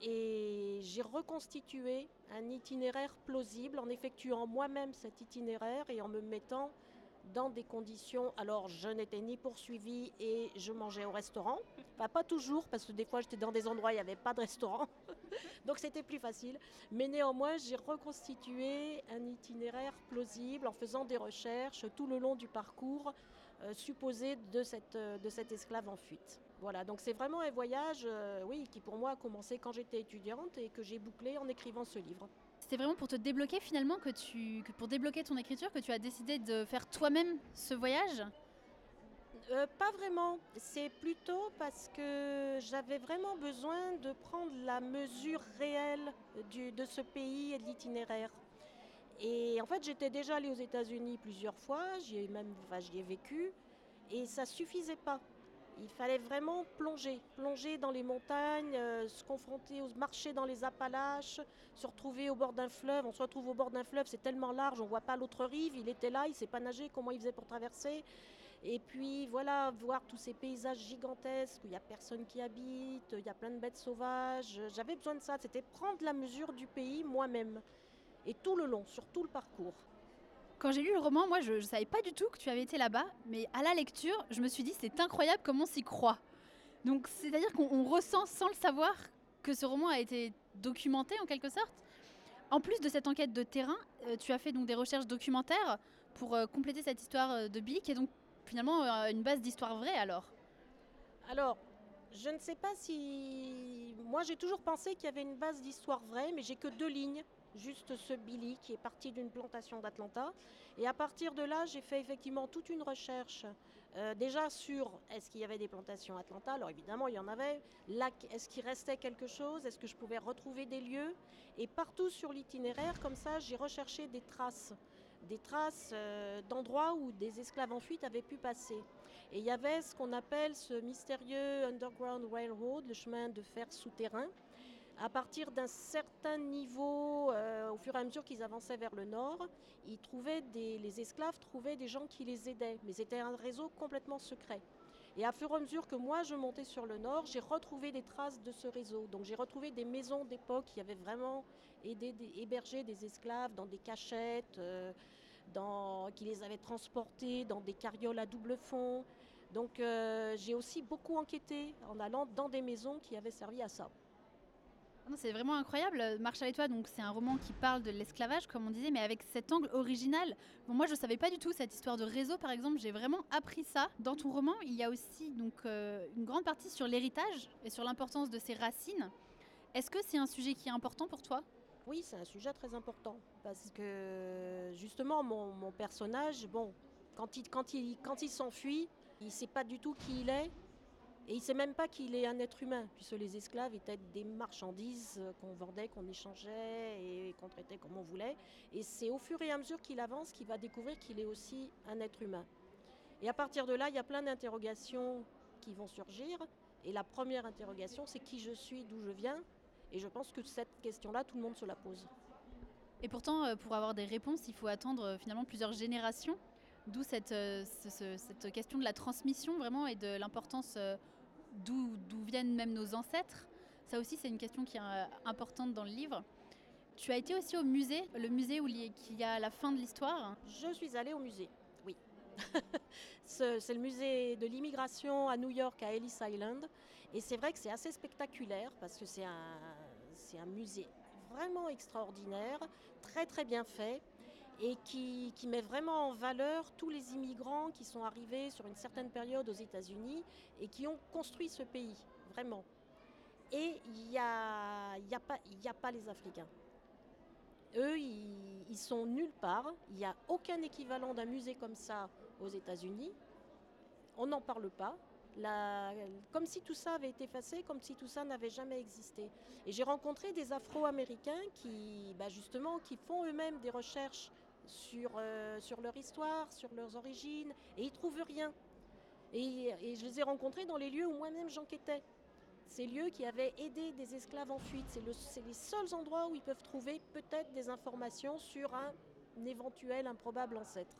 Speaker 7: et j'ai reconstitué un itinéraire plausible en effectuant moi-même cet itinéraire et en me mettant dans des conditions. Alors, je n'étais ni poursuivie et je mangeais au restaurant. pas toujours, parce que des fois, j'étais dans des endroits où il n'y avait pas de restaurant. Donc, c'était plus facile. Mais néanmoins, j'ai reconstitué un itinéraire plausible en faisant des recherches tout le long du parcours euh, supposé de, cette, euh, cet esclave en fuite. Voilà, donc c'est vraiment un voyage, euh, oui, qui pour moi a commencé quand j'étais étudiante et que j'ai bouclé en écrivant ce livre.
Speaker 1: C'est vraiment pour te débloquer finalement que tu, pour débloquer ton écriture, que tu as décidé de faire toi-même ce voyage?
Speaker 7: Euh, Pas vraiment. C'est plutôt parce que j'avais vraiment besoin de prendre la mesure réelle de ce pays et de l'itinéraire. Et en fait, j'étais déjà allée aux États-Unis plusieurs fois, j'y ai même, enfin, j'y ai vécu, et ça suffisait pas. Il fallait vraiment plonger, plonger dans les montagnes, euh, se confronter, aux, marcher dans les Appalaches, se retrouver au bord d'un fleuve. On se retrouve au bord d'un fleuve, c'est tellement large, on voit pas l'autre rive. Il était là, il sait pas nager, comment il faisait pour traverser. Et puis voilà, voir tous ces paysages gigantesques où il n'y a personne qui habite, il y a plein de bêtes sauvages. J'avais besoin de ça, c'était prendre la mesure du pays moi-même. Et tout le long, sur tout le parcours.
Speaker 1: Quand j'ai lu le roman, moi, je ne savais pas du tout que tu avais été là-bas, mais à la lecture, je me suis dit, c'est incroyable comment on s'y croit. Donc, c'est-à-dire qu'on ressent sans le savoir que ce roman a été documenté en quelque sorte. En plus de cette enquête de terrain, euh, tu as fait donc des recherches documentaires pour euh, compléter cette histoire euh, de Billy, qui est donc finalement une base d'histoire vraie alors.
Speaker 7: Alors, je ne sais pas si. Moi, j'ai toujours pensé qu'il y avait une base d'histoire vraie, mais j'ai que deux lignes juste ce Billy qui est parti d'une plantation d'Atlanta. Et à partir de là, j'ai fait effectivement toute une recherche euh, déjà sur est-ce qu'il y avait des plantations à Atlanta. Alors évidemment, il y en avait. Là, est-ce qu'il restait quelque chose? Est-ce que je pouvais retrouver des lieux? Et partout sur l'itinéraire, comme ça, j'ai recherché des traces. Des traces euh, d'endroits où des esclaves en fuite avaient pu passer. Et il y avait ce qu'on appelle ce mystérieux Underground Railroad, le chemin de fer souterrain, à partir d'un certain niveau, euh, au fur et à mesure qu'ils avançaient vers le nord, ils trouvaient les esclaves trouvaient des gens qui les aidaient, mais c'était un réseau complètement secret. Et à fur et à mesure que moi je montais sur le nord, j'ai retrouvé des traces de ce réseau. Donc j'ai retrouvé des maisons d'époque qui avaient vraiment aidé, des, hébergé des esclaves dans des cachettes, euh, qui les avaient transportés dans des carrioles à double fond. Donc euh, j'ai aussi beaucoup enquêté en allant dans des maisons qui avaient servi à ça.
Speaker 1: C'est vraiment incroyable. Marche à l'étoile, donc c'est un roman qui parle de l'esclavage, comme on disait, mais avec cet angle original. Moi, je ne savais pas du tout cette histoire de réseau, par exemple. J'ai vraiment appris ça. Dans ton roman, il y a aussi donc euh, une grande partie sur l'héritage et sur l'importance de ses racines. Est-ce que c'est un sujet qui est important pour toi?
Speaker 7: Oui, c'est un sujet très important parce que justement, mon, personnage, bon, quand il s'enfuit, il ne sait pas du tout qui il est. Et il ne sait même pas qu'il est un être humain, puisque les esclaves étaient des marchandises qu'on vendait, qu'on échangeait et qu'on traitait comme on voulait. Et c'est au fur et à mesure qu'il avance qu'il va découvrir qu'il est aussi un être humain. Et à partir de là, il y a plein d'interrogations qui vont surgir. Et la première interrogation, c'est qui je suis, d'où je viens. Et je pense que cette question-là, tout le monde se la pose.
Speaker 1: Et pourtant, euh, pour avoir des réponses, il faut attendre euh, finalement plusieurs générations. D'où euh, cette, question de la transmission vraiment et de l'importance d'où viennent même nos ancêtres. Ça aussi, c'est une question qui est euh, importante dans le livre. Tu as été aussi au musée, le musée où il y a la fin de l'histoire.
Speaker 7: Je suis allée au musée, oui. c'est le musée de l'immigration à New York, à Ellis Island. Et c'est vrai que c'est assez spectaculaire parce que c'est un, un musée vraiment extraordinaire, très très bien fait et qui, met vraiment en valeur tous les immigrants qui sont arrivés sur une certaine période aux États-Unis et qui ont construit ce pays, vraiment. Et il n'y a, y a, pas, les Africains. Eux, ils, sont nulle part. Il n'y a aucun équivalent d'un musée comme ça aux États-Unis. On n'en parle pas. Comme si tout ça avait été effacé, comme si tout ça n'avait jamais existé. Et j'ai rencontré des Afro-Américains qui, bah justement, qui font eux-mêmes des recherches sur, euh, sur leur histoire, sur leurs origines, et ils trouvent rien. Et, je les ai rencontrés dans les lieux où moi-même j'enquêtais. Ces lieux qui avaient aidé des esclaves en fuite, c'est le, les seuls endroits où ils peuvent trouver peut-être des informations sur un, éventuel improbable ancêtre.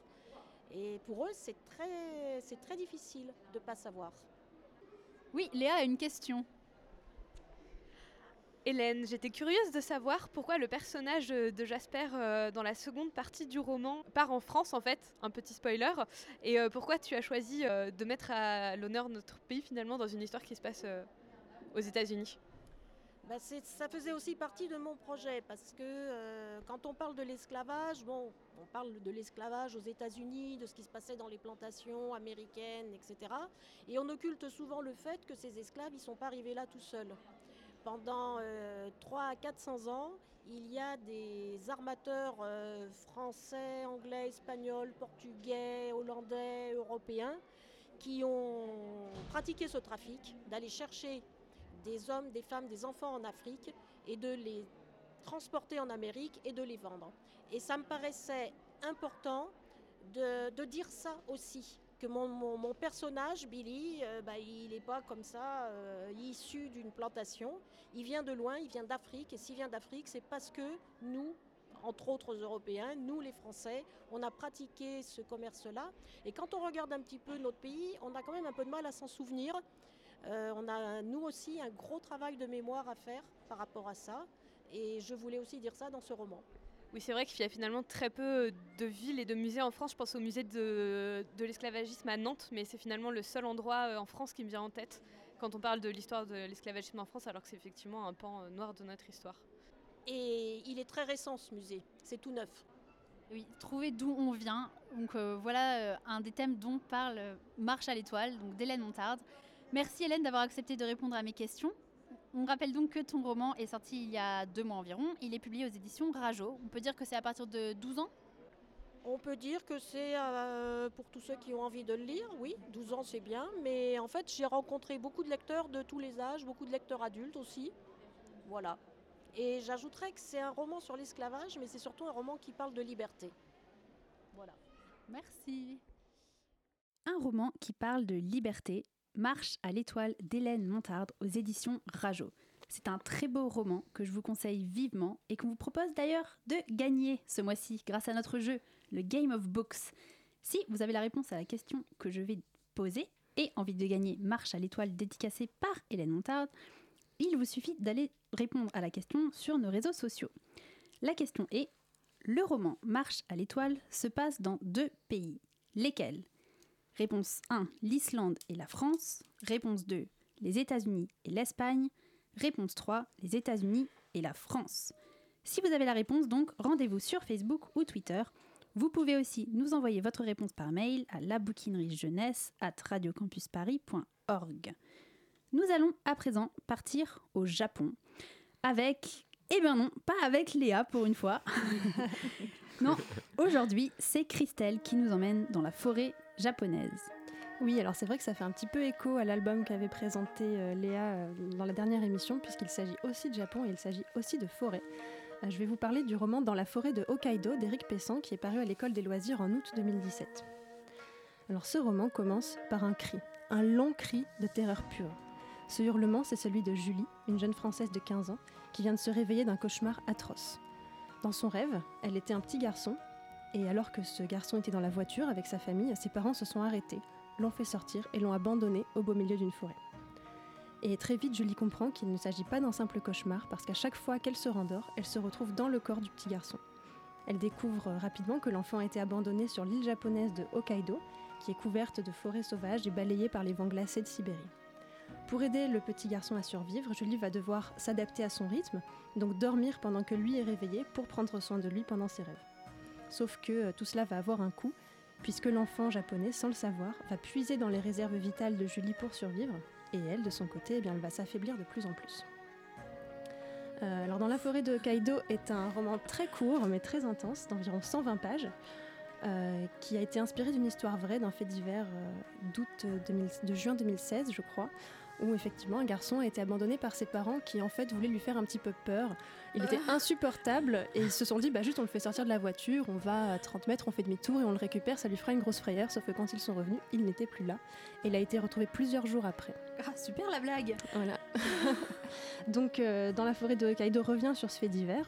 Speaker 7: Et pour eux, c'est très, très difficile de ne pas savoir.
Speaker 1: Oui, Léa a une question.
Speaker 8: Hélène, j'étais curieuse de savoir pourquoi le personnage de Jasper euh, dans la seconde partie du roman part en France en fait, un petit spoiler, et euh, pourquoi tu as choisi euh, de mettre à l'honneur notre pays finalement dans une histoire qui se passe aux États-Unis?
Speaker 7: Bah, ça faisait aussi partie de mon projet parce que quand on parle de l'esclavage, bon, on parle de l'esclavage aux États-Unis, de ce qui se passait dans les plantations américaines, etc. Et on occulte souvent le fait que ces esclaves, ils sont pas arrivés là tout seuls pendant 3 euh, à 400 ans, il y a des armateurs euh, français, anglais, espagnols, portugais, hollandais, européens qui ont pratiqué ce trafic, d'aller chercher des hommes, des femmes, des enfants en Afrique et de les transporter en Amérique et de les vendre. Et ça me paraissait important de dire ça aussi, mon, personnage, Billy, euh, bah, il n'est pas comme ça, euh, issu d'une plantation. Il vient de loin, il vient d'Afrique. Et s'il vient d'Afrique, c'est parce que nous, entre autres Européens, nous les Français, on a pratiqué ce commerce-là. Et quand on regarde un petit peu notre pays, on a quand même un peu de mal à s'en souvenir. Euh, on a, nous aussi, un gros travail de mémoire à faire par rapport à ça. Et je voulais aussi dire ça dans ce roman.
Speaker 8: Oui, c'est vrai qu'il y a finalement très peu de villes et de musées en France. Je pense au musée de, l'esclavagisme à Nantes, mais c'est finalement le seul endroit euh, en France qui me vient en tête quand on parle de l'histoire de l'esclavagisme en France, alors que c'est effectivement un pan euh, noir de notre histoire.
Speaker 7: Et il est très récent ce musée, c'est tout neuf.
Speaker 1: Oui, trouver d'où on vient. Donc euh, voilà un des thèmes dont parle Marche à l'étoile, donc d'Hélène Montarde. Merci Hélène d'avoir accepté de répondre à mes questions. On rappelle donc que ton roman est sorti il y a deux mois environ. Il est publié aux éditions Rajo. On peut dire que c'est à partir de 12 ans?
Speaker 7: On peut dire que c'est euh, pour tous ceux qui ont envie de le lire, oui, 12 ans c'est bien, mais en fait j'ai rencontré beaucoup de lecteurs de tous les âges, beaucoup de lecteurs adultes aussi. Voilà. Et j'ajouterais que c'est un roman sur l'esclavage, mais c'est surtout un roman qui parle de liberté. Voilà.
Speaker 1: Merci. Un roman qui parle de liberté, Marche à l'étoile d'Hélène Montarde aux éditions Rajo. C'est un très beau roman que je vous conseille vivement et qu'on vous propose d'ailleurs de gagner ce mois-ci grâce à notre jeu, le Game of Books. Si vous avez la réponse à la question que je vais poser et envie de gagner Marche à l'étoile dédicacée par Hélène Montarde, il vous suffit d'aller répondre à la question sur nos réseaux sociaux. La question est, le roman Marche à l'étoile se passe dans deux pays. Lesquels? Réponse 1, l'Islande et la France. Réponse 2, les États-Unis et l'Espagne. Réponse 3, les États-Unis et la France Si vous avez la réponse, donc, rendez-vous sur Facebook ou Twitter. Vous pouvez aussi nous envoyer votre réponse par mail à la jeunesse at radiocampusparis.org. Nous allons à présent partir au Japon avec... Eh bien non, pas avec Léa pour une fois. non, aujourd'hui, c'est Christelle qui nous emmène dans la forêt japonaise.
Speaker 5: Oui, alors c'est vrai que ça fait un petit peu écho à l'album qu'avait présenté euh, Léa euh, dans la dernière émission, puisqu'il s'agit aussi de Japon et il s'agit aussi de forêt. Euh, je vais vous parler du roman Dans la forêt de Hokkaido d'Éric Pessan, qui est paru à l'école des loisirs en août 2017. Alors ce roman commence par un cri, un long cri de terreur pure. Ce hurlement, c'est celui de Julie, une jeune Française de 15 ans, qui vient de se réveiller d'un cauchemar atroce. Dans son rêve, elle était un petit garçon, et alors que ce garçon était dans la voiture avec sa famille, ses parents se sont arrêtés, l'ont fait sortir et l'ont abandonné au beau milieu d'une forêt. Et très vite, Julie comprend qu'il ne s'agit pas d'un simple cauchemar parce qu'à chaque fois qu'elle se rendort, elle se retrouve dans le corps du petit garçon. Elle découvre rapidement que l'enfant a été abandonné sur l'île japonaise de Hokkaido, qui est couverte de forêts sauvages et balayée par les vents glacés de Sibérie. Pour aider le petit garçon à survivre, Julie va devoir s'adapter à son rythme, donc dormir pendant que lui est réveillé pour prendre soin de lui pendant ses rêves. Sauf que euh, tout cela va avoir un coût, puisque l'enfant japonais, sans le savoir, va puiser dans les réserves vitales de Julie pour survivre, et elle, de son côté, eh bien, elle va s'affaiblir de plus en plus. Euh, alors, Dans la forêt de Kaido est un roman très court, mais très intense, d'environ 120 pages, euh, qui a été inspiré d'une histoire vraie, d'un fait divers de juin 2016, je crois, où effectivement un garçon a été abandonné par ses parents qui en fait voulaient lui faire un petit peu peur. Il était ah. insupportable et ils se sont dit bah juste on le fait sortir de la voiture, on va à 30 mètres, on fait demi-tour et on le récupère, ça lui fera une grosse frayeur. Sauf que quand ils sont revenus, il n'était plus là. Et il a été retrouvé plusieurs jours après.
Speaker 1: Ah super la blague
Speaker 5: Voilà. Donc euh, dans la forêt de Hokkaido revient sur ce fait divers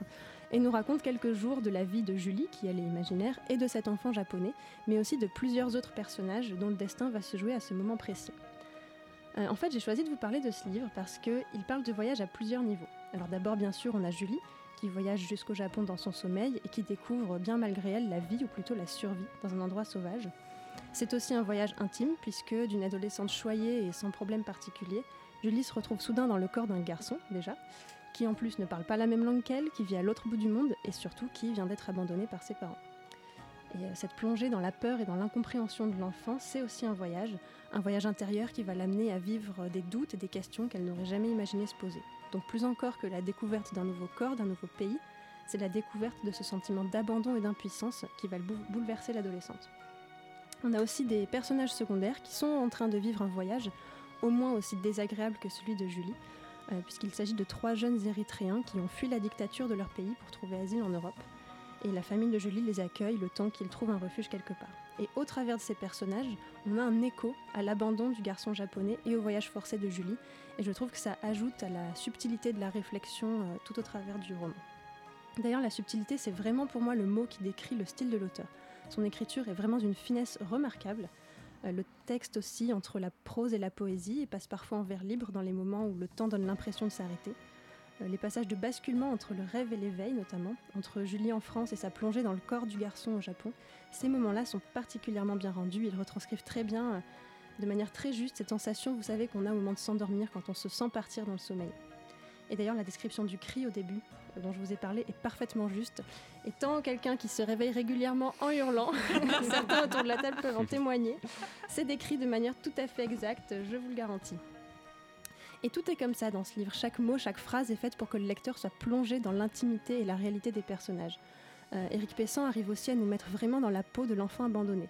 Speaker 5: et nous raconte quelques jours de la vie de Julie, qui elle est imaginaire, et de cet enfant japonais, mais aussi de plusieurs autres personnages dont le destin va se jouer à ce moment précis. Euh, en fait, j'ai choisi de vous parler de ce livre parce qu'il parle de voyage à plusieurs niveaux. Alors d'abord, bien sûr, on a Julie, qui voyage jusqu'au Japon dans son sommeil et qui découvre, bien malgré elle, la vie ou plutôt la survie dans un endroit sauvage. C'est aussi un voyage intime, puisque d'une adolescente choyée et sans problème particulier, Julie se retrouve soudain dans le corps d'un garçon, déjà, qui en plus ne parle pas la même langue qu'elle, qui vit à l'autre bout du monde et surtout qui vient d'être abandonné par ses parents. Et euh, cette plongée dans la peur et dans l'incompréhension de l'enfant, c'est aussi un voyage, un voyage intérieur qui va l'amener à vivre des doutes et des questions qu'elle n'aurait jamais imaginé se poser. Donc plus encore que la découverte d'un nouveau corps, d'un nouveau pays, c'est la découverte de ce sentiment d'abandon et d'impuissance qui va bouleverser l'adolescente. On a aussi des personnages secondaires qui sont en train de vivre un voyage au moins aussi désagréable que celui de Julie, euh, puisqu'il s'agit de trois jeunes Érythréens qui ont fui la dictature de leur pays pour trouver asile en Europe et la famille de Julie les accueille le temps qu'ils trouvent un refuge quelque part. Et au travers de ces personnages, on a un écho à l'abandon du garçon japonais et au voyage forcé de Julie, et je trouve que ça ajoute à la subtilité de la réflexion euh, tout au travers du roman. D'ailleurs, la subtilité, c'est vraiment pour moi le mot qui décrit le style de l'auteur. Son écriture est vraiment d'une finesse remarquable. Euh, le texte aussi entre la prose et la poésie et passe parfois en vers libre dans les moments où le temps donne l'impression de s'arrêter. Euh, les passages de basculement entre le rêve et l'éveil notamment, entre Julie en France et sa plongée dans le corps du garçon au Japon, ces moments-là sont particulièrement bien rendus, ils retranscrivent très bien, euh, de manière très juste, cette sensation, vous savez, qu'on a au moment de s'endormir quand on se sent partir dans le sommeil. Et d'ailleurs, la description du cri au début, euh, dont je vous ai parlé, est parfaitement juste. Étant quelqu'un qui se réveille régulièrement en hurlant, certains autour de la table peuvent en témoigner, c'est décrit de manière tout à fait exacte, je vous le garantis. Et tout est comme ça dans ce livre. Chaque mot, chaque phrase est faite pour que le lecteur soit plongé dans l'intimité et la réalité des personnages. Euh, Éric Pessan arrive aussi à nous mettre vraiment dans la peau de l'enfant abandonné.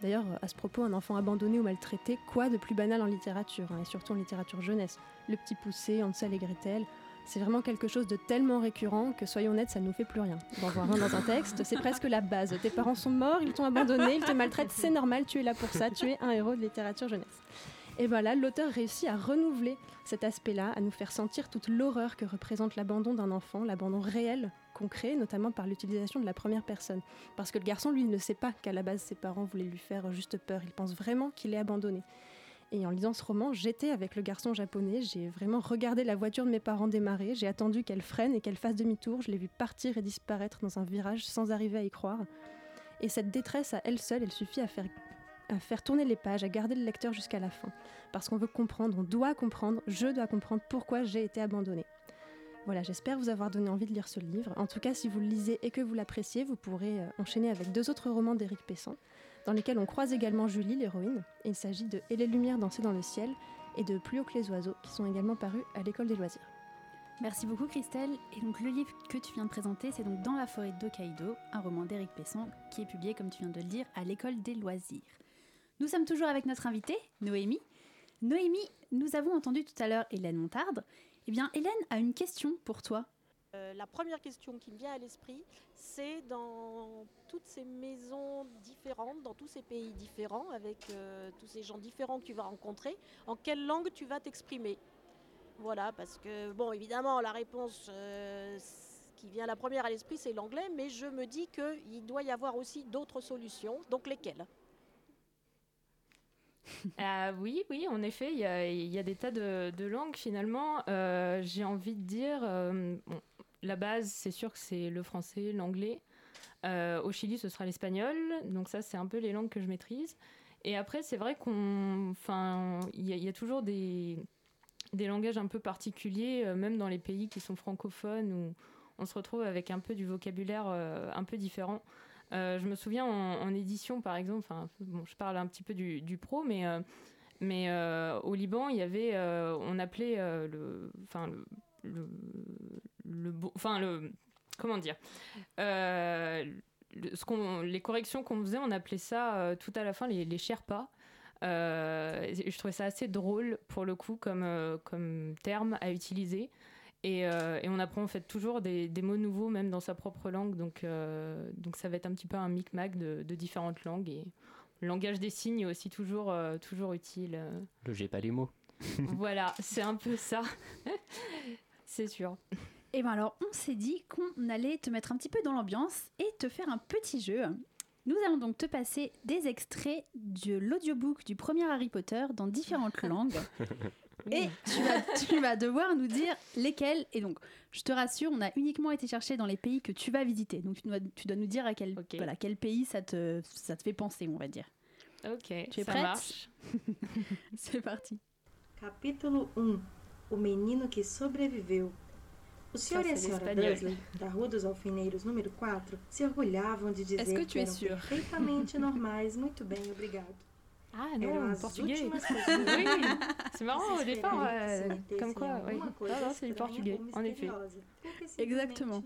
Speaker 5: D'ailleurs, à ce propos, un enfant abandonné ou maltraité, quoi de plus banal en littérature, hein, et surtout en littérature jeunesse? Le petit poussé, Hansel et Gretel, c'est vraiment quelque chose de tellement récurrent que, soyons honnêtes, ça ne nous fait plus rien. D'en voir un dans un texte, c'est presque la base. Tes parents sont morts, ils t'ont abandonné, ils te maltraitent, c'est normal, tu es là pour ça, tu es un héros de littérature jeunesse. Et voilà, l'auteur réussit à renouveler cet aspect-là, à nous faire sentir toute l'horreur que représente l'abandon d'un enfant, l'abandon réel, concret, notamment par l'utilisation de la première personne. Parce que le garçon, lui, ne sait pas qu'à la base, ses parents voulaient lui faire juste peur. Il pense vraiment qu'il est abandonné. Et en lisant ce roman, j'étais avec le garçon japonais, j'ai vraiment regardé la voiture de mes parents démarrer, j'ai attendu qu'elle freine et qu'elle fasse demi-tour, je l'ai vu partir et disparaître dans un virage sans arriver à y croire. Et cette détresse à elle seule, elle suffit à faire à faire tourner les pages, à garder le lecteur jusqu'à la fin. Parce qu'on veut comprendre, on doit comprendre, je dois comprendre pourquoi j'ai été abandonnée. Voilà, j'espère vous avoir donné envie de lire ce livre. En tout cas, si vous le lisez et que vous l'appréciez, vous pourrez euh, enchaîner avec deux autres romans d'Éric Pessan, dans lesquels on croise également Julie, l'héroïne. Il s'agit de Et les lumières danser dans le ciel et de Plus haut que les oiseaux, qui sont également parus à l'école des loisirs.
Speaker 1: Merci beaucoup Christelle. Et donc le livre que tu viens de présenter, c'est donc Dans la forêt d'Hokkaido, un roman d'Éric Pessan qui est publié, comme tu viens de le dire, à l'école des loisirs. Nous sommes toujours avec notre invitée, Noémie. Noémie, nous avons entendu tout à l'heure Hélène Montarde. Eh bien, Hélène a une question pour toi.
Speaker 7: Euh, la première question qui me vient à l'esprit, c'est dans toutes ces maisons différentes, dans tous ces pays différents, avec euh, tous ces gens différents que tu vas rencontrer, en quelle langue tu vas t'exprimer? Voilà, parce que, bon, évidemment, la réponse euh, qui vient la première à l'esprit, c'est l'anglais, mais je me dis qu'il doit y avoir aussi d'autres solutions, donc lesquelles?
Speaker 3: ah oui, oui, en effet, il y, a, des tas de, langues finalement. Euh, j'ai envie de dire, euh, la base, c'est sûr que c'est le français, l'anglais. Euh, au Chili, ce sera l'espagnol. Donc ça, c'est un peu les langues que je maîtrise. Et après, c'est vrai qu'on, enfin, il y, a toujours des, des langages un peu particuliers, même dans les pays qui sont francophones, où on se retrouve avec un peu du vocabulaire un peu différent. Euh, je me souviens en, édition, par exemple, bon, je parle un petit peu du, pro, mais, euh, mais euh, au Liban, il y avait, on appelait le, le, comment dire, les corrections qu'on faisait, on appelait ça tout à la fin les, les Sherpas. je trouvais ça assez drôle pour le coup comme, comme terme à utiliser. Euh, et, on apprend en fait toujours des, mots nouveaux, même dans sa propre langue. Donc, euh, donc ça va être un petit peu un micmac de, de différentes langues. Et le langage des signes est aussi toujours, euh, toujours utile.
Speaker 4: Le j'ai pas les mots.
Speaker 3: voilà, c'est un peu ça. c'est sûr.
Speaker 1: Et bien alors, on s'est dit qu'on allait te mettre un petit peu dans l'ambiance et te faire un petit jeu. Nous allons donc te passer des extraits de l'audiobook du premier Harry Potter dans différentes langues. Et tu vas, devoir nous dire lesquels. Et donc, je te rassure, on a uniquement été chercher dans les pays que tu vas visiter. Donc, tu dois, tu dois nous dire à quel, voilà, quel pays ça te, ça te fait penser, on va dire.
Speaker 3: Ok,
Speaker 1: tu es
Speaker 3: ça
Speaker 1: prête
Speaker 3: marche.
Speaker 1: C'est parti.
Speaker 9: Capítulo 1 O menino que sobreviveu. O senhor e a senhora Dursley, da Rua dos Alfeneiros número 4, se orgulhavam de dizer que, que eram perfeitamente normais. Muito bem, obrigado.
Speaker 3: Ah non, portugais. oui, c'est marrant au départ, euh, comme quoi, oui. Non, non, c'est du portugais, en effet.
Speaker 1: Exactement.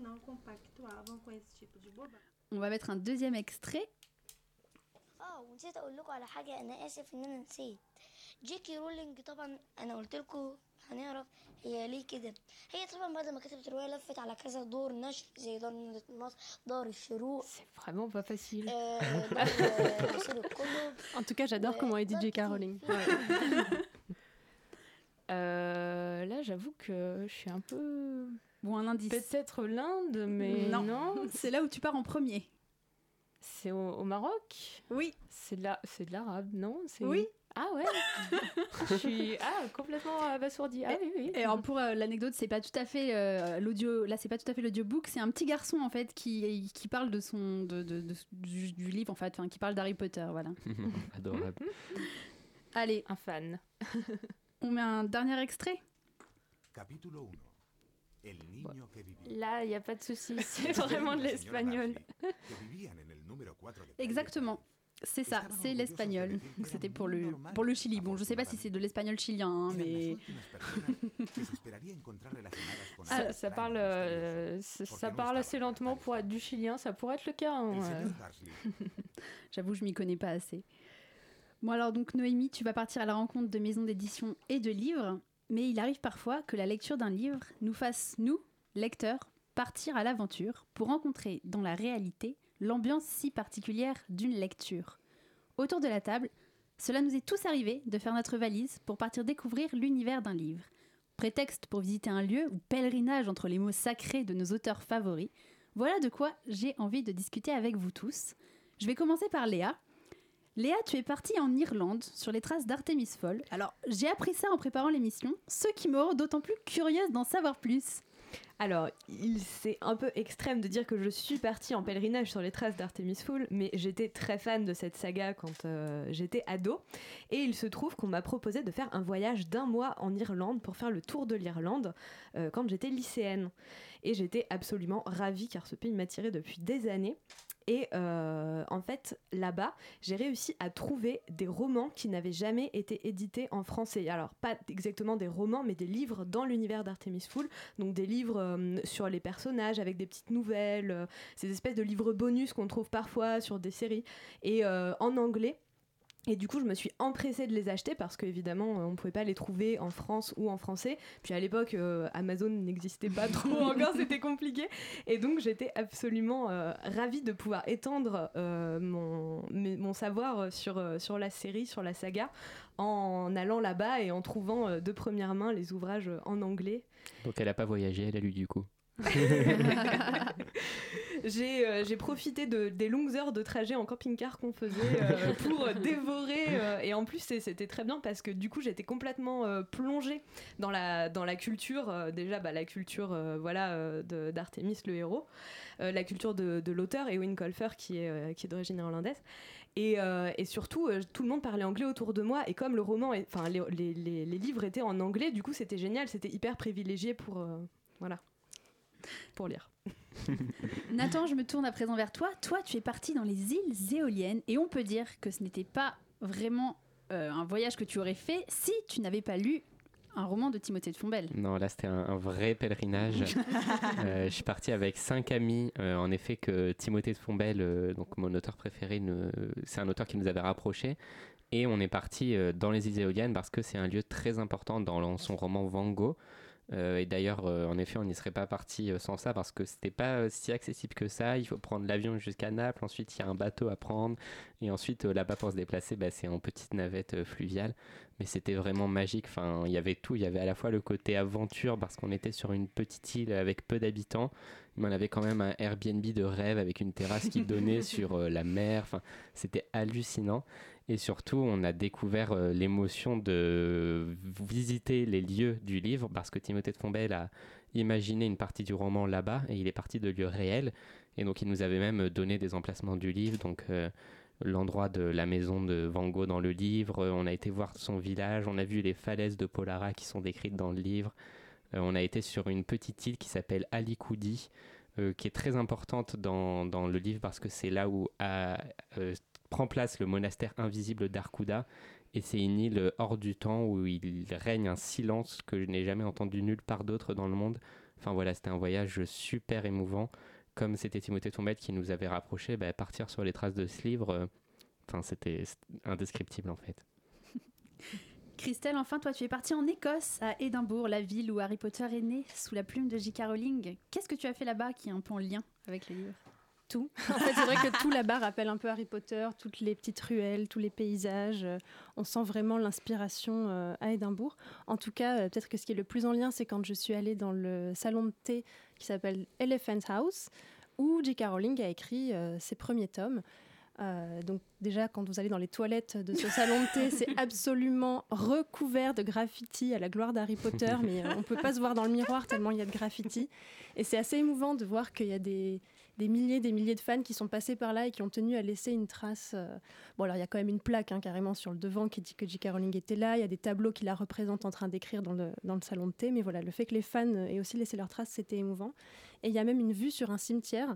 Speaker 1: On va mettre un deuxième extrait.
Speaker 10: اه ونسيت اقول لكم على حاجه انا اسف ان انا نسيت جيكي رولينج طبعا انا قلت لكم هنعرف هي ليه كده هي طبعا بعد ما كتبت الروايه لفت على كذا دور نشر زي دار مصر دار الشروق
Speaker 3: C'est vraiment pas facile.
Speaker 5: en tout cas, j'adore comment est dit J.K. Rowling.
Speaker 3: euh, là, j'avoue que je suis un peu.
Speaker 1: Bon, un indice.
Speaker 3: Peut-être l'Inde, mais non. non.
Speaker 1: C'est là où tu pars en premier.
Speaker 3: C'est au, au, Maroc
Speaker 1: Oui.
Speaker 3: C'est de l'arabe, non
Speaker 1: Oui.
Speaker 3: Ah ouais Je suis ah, complètement abasourdie. Ah oui, oui.
Speaker 1: Et alors pour euh, l'anecdote, c'est pas tout à fait euh, l'audio. Là, c'est pas tout à fait l'audiobook. C'est un petit garçon en fait qui, qui parle de son de, de, de du, du, livre en fait, enfin, qui parle d'Harry Potter, voilà.
Speaker 4: Adorable.
Speaker 1: Allez,
Speaker 3: un fan.
Speaker 1: on met un dernier extrait.
Speaker 11: Capítulo 1. El niño que vivía.
Speaker 3: Là, il n'y a pas de souci, c'est vraiment de l'espagnol.
Speaker 1: Exactement. C'est ça, c'est l'espagnol. C'était pour le, pour le Chili. Bon, je sais pas si c'est de l'espagnol chilien, hein, mais.
Speaker 3: ça, ça, parle, euh, ça, parle assez lentement pour être du chilien, ça pourrait être le cas. Hein,
Speaker 1: J'avoue, je m'y connais pas assez. Bon, alors donc, Noémie, tu vas partir à la rencontre de maisons d'édition et de livres, mais il arrive parfois que la lecture d'un livre nous fasse, nous, lecteurs, partir à l'aventure pour rencontrer dans la réalité l'ambiance si particulière d'une lecture. Autour de la table, cela nous est tous arrivé de faire notre valise pour partir découvrir l'univers d'un livre. Prétexte pour visiter un lieu ou pèlerinage entre les mots sacrés de nos auteurs favoris. Voilà de quoi j'ai envie de discuter avec vous tous. Je vais commencer par Léa. Léa, tu es partie en Irlande sur les traces d'Artemis Fowl. Alors, j'ai appris ça en préparant l'émission, ce qui me rend d'autant plus curieuse d'en savoir plus.
Speaker 6: Alors, c'est un peu extrême de dire que je suis partie en pèlerinage sur les traces d'Artemis Fowl, mais j'étais très fan de cette saga quand euh, j'étais ado. Et il se trouve qu'on m'a proposé de faire un voyage d'un mois en Irlande pour faire le tour de l'Irlande euh, quand j'étais lycéenne. Et j'étais absolument ravie car ce pays m'attirait depuis des années. Et euh, en fait, là-bas, j'ai réussi à trouver des romans qui n'avaient jamais été édités en français. Alors, pas exactement des romans, mais des livres dans l'univers d'Artemis Fowl. Donc, des livres euh, sur les personnages avec des petites nouvelles, euh, ces espèces de livres bonus qu'on trouve parfois sur des séries. Et en anglais, et du coup, je me suis empressée de les acheter parce qu'évidemment, euh, on ne pouvait pas les trouver en France ou en français. Puis à l'époque, euh, Amazon n'existait pas trop encore, c'était compliqué. Et donc, j'étais absolument euh, ravie de pouvoir étendre mon, mon, savoir sur, sur la série, sur la saga, en allant là-bas et en trouvant de première main les ouvrages en anglais.
Speaker 4: Donc, elle n'a pas voyagé, elle a lu du coup.
Speaker 6: Euh, j'ai profité de, des longues heures de trajet en camping-car qu'on faisait euh, pour dévorer. Euh, et en plus, c'était très bien parce que du coup, j'étais complètement plongée dans la, dans la culture. déjà, bah, la culture voilà, d'Artemis, le héros. la culture de, de l'auteur, Eowyn Colfer, qui est, qui est d'origine irlandaise. Et, et, surtout, tout le monde parlait anglais autour de moi. Et comme le roman, enfin, les, les, les, les, livres étaient en anglais, du coup, c'était génial. C'était hyper privilégié pour. voilà pour lire.
Speaker 1: Nathan, je me tourne à présent vers toi. Toi, tu es parti dans les îles éoliennes et on peut dire que ce n'était pas vraiment euh, un voyage que tu aurais fait si tu n'avais pas lu un roman de Timothée de Fombelle.
Speaker 4: Non, là c'était un, vrai pèlerinage. Euh, je suis parti avec cinq amis. Euh, en effet, que Timothée de Fombelle, donc mon auteur préféré, c'est un auteur qui nous avait rapprochés. Et on est parti dans les îles éoliennes parce que c'est un lieu très important dans son roman Van Gogh. Euh, et d'ailleurs, euh, en effet, on n'y serait pas parti euh, sans ça parce que c'était pas si accessible que ça. Il faut prendre l'avion jusqu'à Naples, ensuite il y a un bateau à prendre, et ensuite là-bas pour se déplacer, bah, c'est en petite navette fluviale. Mais c'était vraiment magique. Enfin, il y avait tout. Il y avait à la fois le côté aventure parce qu'on était sur une petite île avec peu d'habitants, mais on avait quand même un Airbnb de rêve avec une terrasse qui donnait sur la mer. Enfin, c'était hallucinant. Et surtout, on a découvert euh, l'émotion de visiter les lieux du livre parce que Timothée de Fombelle a imaginé une partie du roman là-bas et il est parti de lieux réels. Et donc, il nous avait même donné des emplacements du livre. Donc, euh, l'endroit de la maison de Van Gogh dans le livre. On a été voir son village. On a vu les falaises de Polara qui sont décrites dans le livre. Euh, on a été sur une petite île qui s'appelle Alikoudi. qui est très importante dans, dans, le livre parce que c'est là où prend place le monastère invisible d'Arkuda. Et c'est une île hors du temps où il règne un silence que je n'ai jamais entendu nulle part d'autre dans le monde. Enfin voilà, c'était un voyage super émouvant. Comme c'était Timothée Tombette qui nous avait rapprochés, bah, partir sur les traces de ce livre, euh, enfin c'était indescriptible en fait.
Speaker 1: Christelle, enfin, toi, tu es partie en Écosse, à Édimbourg, la ville où Harry Potter est né, sous la plume de J.K. Rowling. Qu'est-ce que tu as fait là-bas qui est un peu en lien avec le livre
Speaker 5: tout. En fait, c'est vrai que tout là-bas rappelle un peu Harry Potter, toutes les petites ruelles, tous les paysages. Euh, on sent vraiment l'inspiration euh, à Édimbourg. En tout cas, euh, peut-être que ce qui est le plus en lien, c'est quand je suis allée dans le salon de thé qui s'appelle Elephant House, où J.K. Rowling a écrit ses premiers tomes. donc déjà, quand vous allez dans les toilettes de ce salon de thé, c'est absolument recouvert de graffiti à la gloire d'Harry Potter, mais on ne peut pas se voir dans le miroir tellement il y a de graffiti. Et c'est assez émouvant de voir qu'il y a des, des milliers des milliers de fans qui sont passés par là et qui ont tenu à laisser une trace. Euh, bon, alors il y a quand même une plaque hein, carrément sur le devant qui dit que J.K. Rowling était là. Il y a des tableaux qui la représentent en train d'écrire dans le, dans le salon de thé. Mais voilà, le fait que les fans aient aussi laissé leur trace, c'était émouvant. Et il y a même une vue sur un cimetière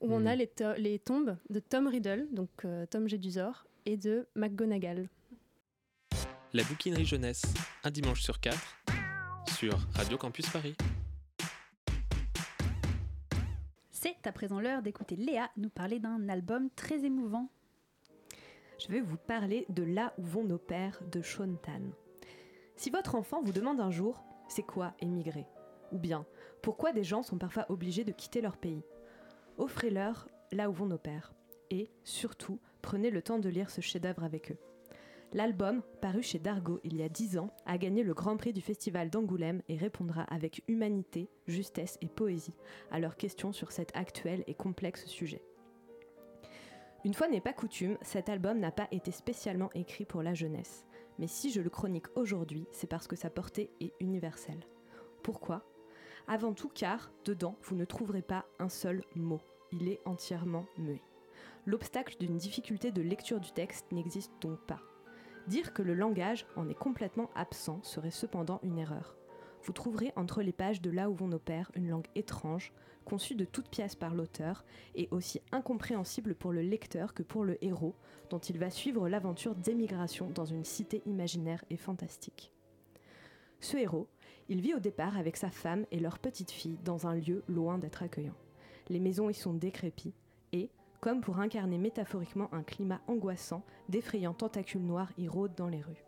Speaker 5: où on a hmm. les, les, tombes de Tom Riddle, donc euh, Tom Jedusor, et de McGonagall.
Speaker 2: La bouquinerie jeunesse, un dimanche sur quatre, sur Radio Campus Paris.
Speaker 1: C'est à présent l'heure d'écouter Léa nous parler d'un album très émouvant.
Speaker 6: Je vais vous parler de Là où vont nos pères de Sean Tan. Si votre enfant vous demande un jour c'est quoi émigrer? Ou bien pourquoi des gens sont parfois obligés de quitter leur pays? Offrez-leur Là où vont nos pères. Et surtout, prenez le temps de lire ce chef-d'œuvre avec eux. L'album, paru chez Dargo il y a 10 ans, a gagné le Grand Prix du Festival d'Angoulême et répondra avec humanité, justesse et poésie à leurs questions sur cet actuel et complexe sujet. Une fois n'est pas coutume, cet album n'a pas été spécialement écrit pour la jeunesse. Mais si je le chronique aujourd'hui, c'est parce que sa portée est universelle. Pourquoi? Avant tout car, dedans, vous ne trouverez pas un seul mot. Il est entièrement muet. L'obstacle d'une difficulté de lecture du texte n'existe donc pas. Dire que le langage en est complètement absent serait cependant une erreur. Vous trouverez entre les pages de Là où vont nos pères une langue étrange, conçue de toutes pièces par l'auteur, et aussi incompréhensible pour le lecteur que pour le héros, dont il va suivre l'aventure d'émigration dans une cité imaginaire et fantastique. Ce héros, il vit au départ avec sa femme et leur petite fille dans un lieu loin d'être accueillant. Les maisons y sont décrépies et, comme pour incarner métaphoriquement un climat angoissant, d'effrayants tentacules noirs rôdent dans les rues.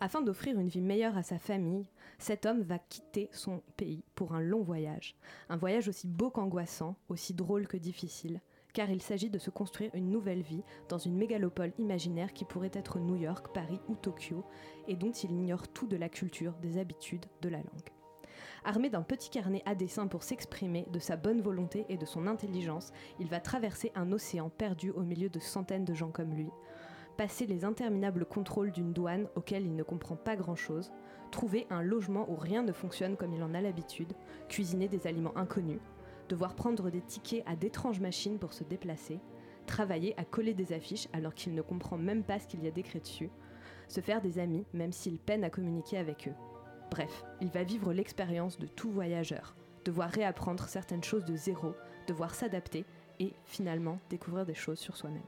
Speaker 6: Afin d'offrir une vie meilleure à sa famille, cet homme va quitter son pays pour un long voyage. Un voyage aussi beau qu'angoissant, aussi drôle que difficile, car il s'agit de se construire une nouvelle vie dans une mégalopole imaginaire qui pourrait être New York, Paris ou Tokyo, et dont il ignore tout de la culture, des habitudes, de la langue. Armé d'un petit carnet à dessin pour s'exprimer, de sa bonne volonté et de son intelligence, il va traverser un océan perdu au milieu de centaines de gens comme lui, passer les interminables contrôles d'une douane auquel il ne comprend pas grand-chose, trouver un logement où rien ne fonctionne comme il en a l'habitude, cuisiner des aliments inconnus, devoir prendre des tickets à d'étranges machines pour se déplacer, travailler à coller des affiches alors qu'il ne comprend même pas ce qu'il y a décrit dessus, se faire des amis même s'il peine à communiquer avec eux. Bref, il va vivre l'expérience de tout voyageur, devoir réapprendre certaines choses de zéro, devoir s'adapter et finalement découvrir des choses sur soi-même.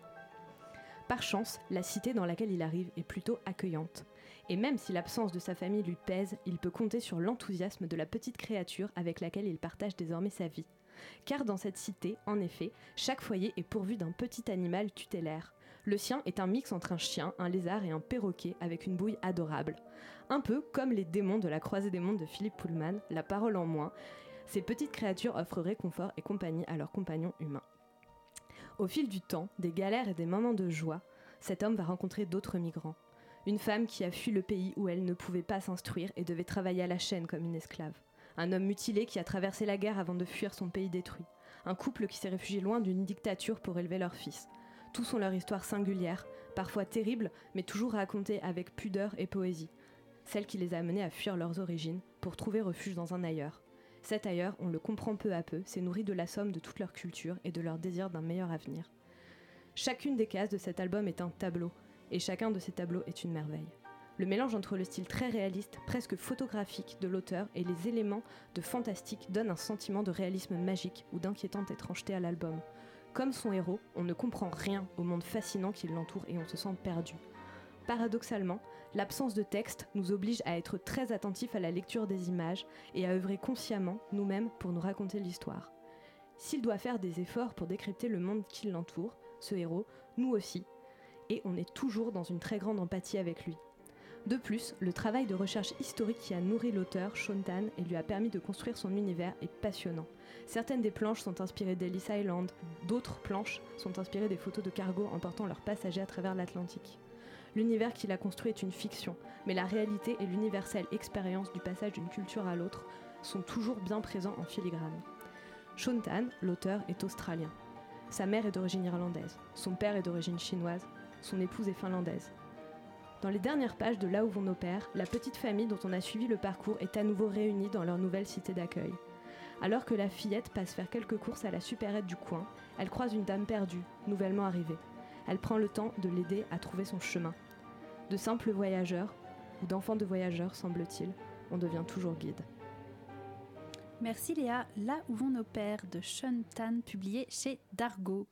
Speaker 6: Par chance, la cité dans laquelle il arrive est plutôt accueillante. Et même si l'absence de sa famille lui pèse, il peut compter sur l'enthousiasme de la petite créature avec laquelle il partage désormais sa vie. Car dans cette cité, en effet, chaque foyer est pourvu d'un petit animal tutélaire. Le sien est un mix entre un chien, un lézard et un perroquet avec une bouille adorable. Un peu comme les démons de la croisée des mondes de Philippe Pullman, la parole en moins, ces petites créatures offrent réconfort et compagnie à leurs compagnons humains. Au fil du temps, des galères et des moments de joie, cet homme va rencontrer d'autres migrants. Une femme qui a fui le pays où elle ne pouvait pas s'instruire et devait travailler à la chaîne comme une esclave. Un homme mutilé qui a traversé la guerre avant de fuir son pays détruit. Un couple qui s'est réfugié loin d'une dictature pour élever leur fils. Tous ont leur histoire singulière, parfois terrible, mais toujours racontée avec pudeur et poésie celle qui les a amenés à fuir leurs origines pour trouver refuge dans un ailleurs. Cet ailleurs, on le comprend peu à peu, s'est nourri de la somme de toute leur culture et de leur désir d'un meilleur avenir. Chacune des cases de cet album est un tableau, et chacun de ces tableaux est une merveille. Le mélange entre le style très réaliste, presque photographique de l'auteur et les éléments de fantastique donne un sentiment de réalisme magique ou d'inquiétante étrangeté à l'album. Comme son héros, on ne comprend rien au monde fascinant qui l'entoure et on se sent perdu. Paradoxalement, l'absence de texte nous oblige à être très attentifs à la lecture des images et à œuvrer consciemment nous-mêmes pour nous raconter l'histoire. S'il doit faire des efforts pour décrypter le monde qui l'entoure, ce héros, nous aussi, et on est toujours dans une très grande empathie avec lui. De plus, le travail de recherche historique qui a nourri l'auteur, Tan, et lui a permis de construire son univers est passionnant. Certaines des planches sont inspirées d'Ellis Island, d'autres planches sont inspirées des photos de cargo emportant leurs passagers à travers l'Atlantique. L'univers qu'il a construit est une fiction, mais la réalité et l'universelle expérience du passage d'une culture à l'autre sont toujours bien présents en filigrane. Tan, l'auteur, est australien. Sa mère est d'origine irlandaise, son père est d'origine chinoise, son épouse est finlandaise. Dans les dernières pages de Là où vont nos pères, la petite famille dont on a suivi le parcours est à nouveau réunie dans leur nouvelle cité d'accueil. Alors que la fillette passe faire quelques courses à la supérette du coin, elle croise une dame perdue, nouvellement arrivée elle prend le temps de l'aider à trouver son chemin. De simples voyageurs, ou d'enfants de voyageurs, semble-t-il, on devient toujours guide.
Speaker 1: Merci Léa. Là où vont nos pères de Sean Tan, publié chez Dargo.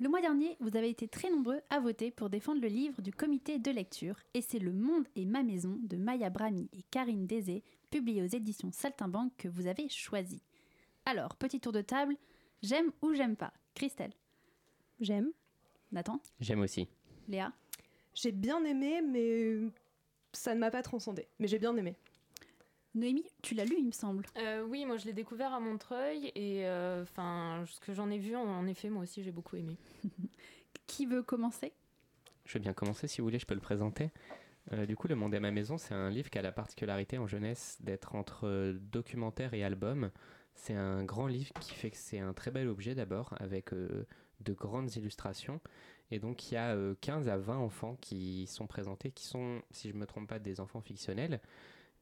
Speaker 1: Le mois dernier, vous avez été très nombreux à voter pour défendre le livre du comité de lecture, et c'est Le Monde et ma maison de Maya Brami et Karine Désé, publié aux éditions Saltimbanque, que vous avez choisi. Alors, petit tour de table, j'aime ou j'aime pas? Christelle
Speaker 5: J'aime.
Speaker 1: Nathan
Speaker 4: J'aime aussi.
Speaker 1: Léa
Speaker 6: J'ai bien aimé, mais ça ne m'a pas transcendé. Mais j'ai bien aimé.
Speaker 1: Noémie, tu l'as lu, il me semble.
Speaker 3: Euh, oui, moi je l'ai découvert à Montreuil et euh, enfin ce que j'en ai vu, en, effet, moi aussi j'ai beaucoup aimé.
Speaker 1: Qui veut commencer?
Speaker 4: Je vais bien commencer, si vous voulez, je peux le présenter. Euh, du coup, Le Monde est ma maison, c'est un livre qui a la particularité en jeunesse d'être entre documentaire et album. C'est un grand livre qui fait que c'est un très bel objet d'abord, avec de grandes illustrations. Et donc il y a 15 euh, à 20 enfants qui sont présentés, qui sont, si je ne me trompe pas, des enfants fictionnels.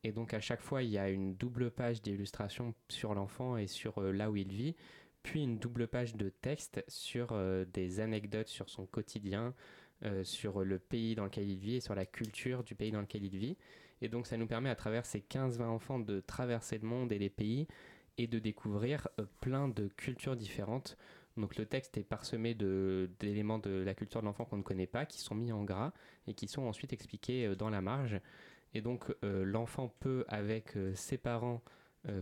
Speaker 4: Et donc à chaque fois, il y a une double page d'illustration sur l'enfant et sur là où il vit, puis une double page de texte sur des anecdotes sur son quotidien, sur le pays dans lequel il vit et sur la culture du pays dans lequel il vit. Et donc ça nous permet à travers ces 15-20 enfants de traverser le monde et les pays et de découvrir euh, plein de cultures différentes. Donc le texte est parsemé d'éléments de, la culture de l'enfant qu'on ne connaît pas, qui sont mis en gras et qui sont ensuite expliqués euh, dans la marge. Et donc euh, l'enfant peut, avec ses parents,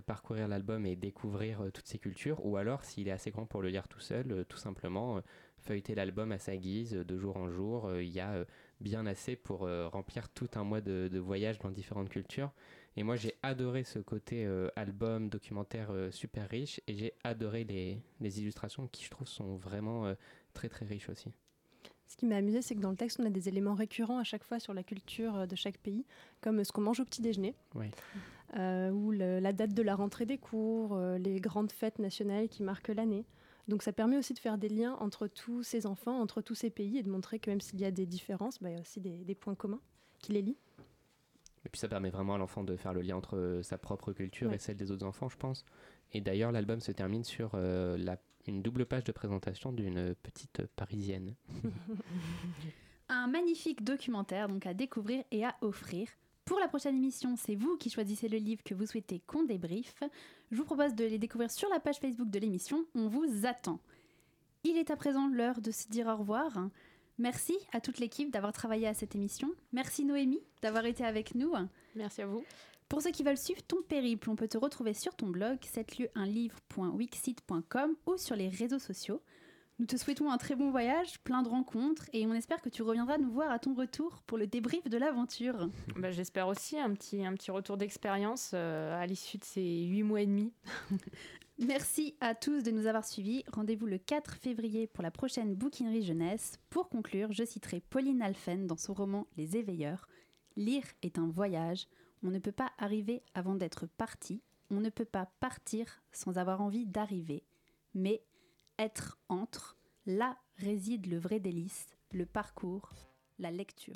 Speaker 4: parcourir l'album et découvrir toutes ces cultures, ou alors, s'il est assez grand pour le lire tout seul, tout simplement feuilleter l'album à sa guise, de jour en jour. Il y a bien assez pour remplir tout un mois de, voyage dans différentes cultures. Et moi, j'ai adoré ce côté euh, album, documentaire euh, super riche. Et j'ai adoré les, les, illustrations qui, je trouve, sont vraiment euh, très, très riches aussi.
Speaker 5: Ce qui m'a amusé, c'est que dans le texte, on a des éléments récurrents à chaque fois sur la culture de chaque pays, comme ce qu'on mange au petit déjeuner, ou la date de la rentrée des cours, les grandes fêtes nationales qui marquent l'année. Donc ça permet aussi de faire des liens entre tous ces enfants, entre tous ces pays, et de montrer que même s'il y a des différences, bah, il y a aussi des, des points communs qui les lient.
Speaker 4: Et puis ça permet vraiment à l'enfant de faire le lien entre euh, sa propre culture et celle des autres enfants, je pense. Et d'ailleurs, l'album se termine sur euh, la, une double page de présentation d'une petite parisienne.
Speaker 1: Un magnifique documentaire donc à découvrir et à offrir. Pour la prochaine émission, c'est vous qui choisissez le livre que vous souhaitez qu'on débriefe. Je vous propose de les découvrir sur la page Facebook de l'émission. On vous attend. Il est à présent l'heure de se dire au revoir. Merci à toute l'équipe d'avoir travaillé à cette émission. Merci Noémie d'avoir été avec nous.
Speaker 3: Merci à vous.
Speaker 1: Pour ceux qui veulent suivre ton périple, on peut te retrouver sur ton blog, livre.wixit.com ou sur les réseaux sociaux. Nous te souhaitons un très bon voyage, plein de rencontres, et on espère que tu reviendras nous voir à ton retour pour le débrief de l'aventure.
Speaker 3: Bah, J'espère aussi un petit, un petit retour d'expérience euh, à l'issue de ces huit mois et demi.
Speaker 1: Merci à tous de nous avoir suivis. Rendez-vous le 4 février pour la prochaine bouquinerie jeunesse. Pour conclure, je citerai Pauline Alphen dans son roman Les Éveilleurs. Lire est un voyage. On ne peut pas arriver avant d'être parti. On ne peut pas partir sans avoir envie d'arriver. Mais être entre, là réside le vrai délice, le parcours, la lecture.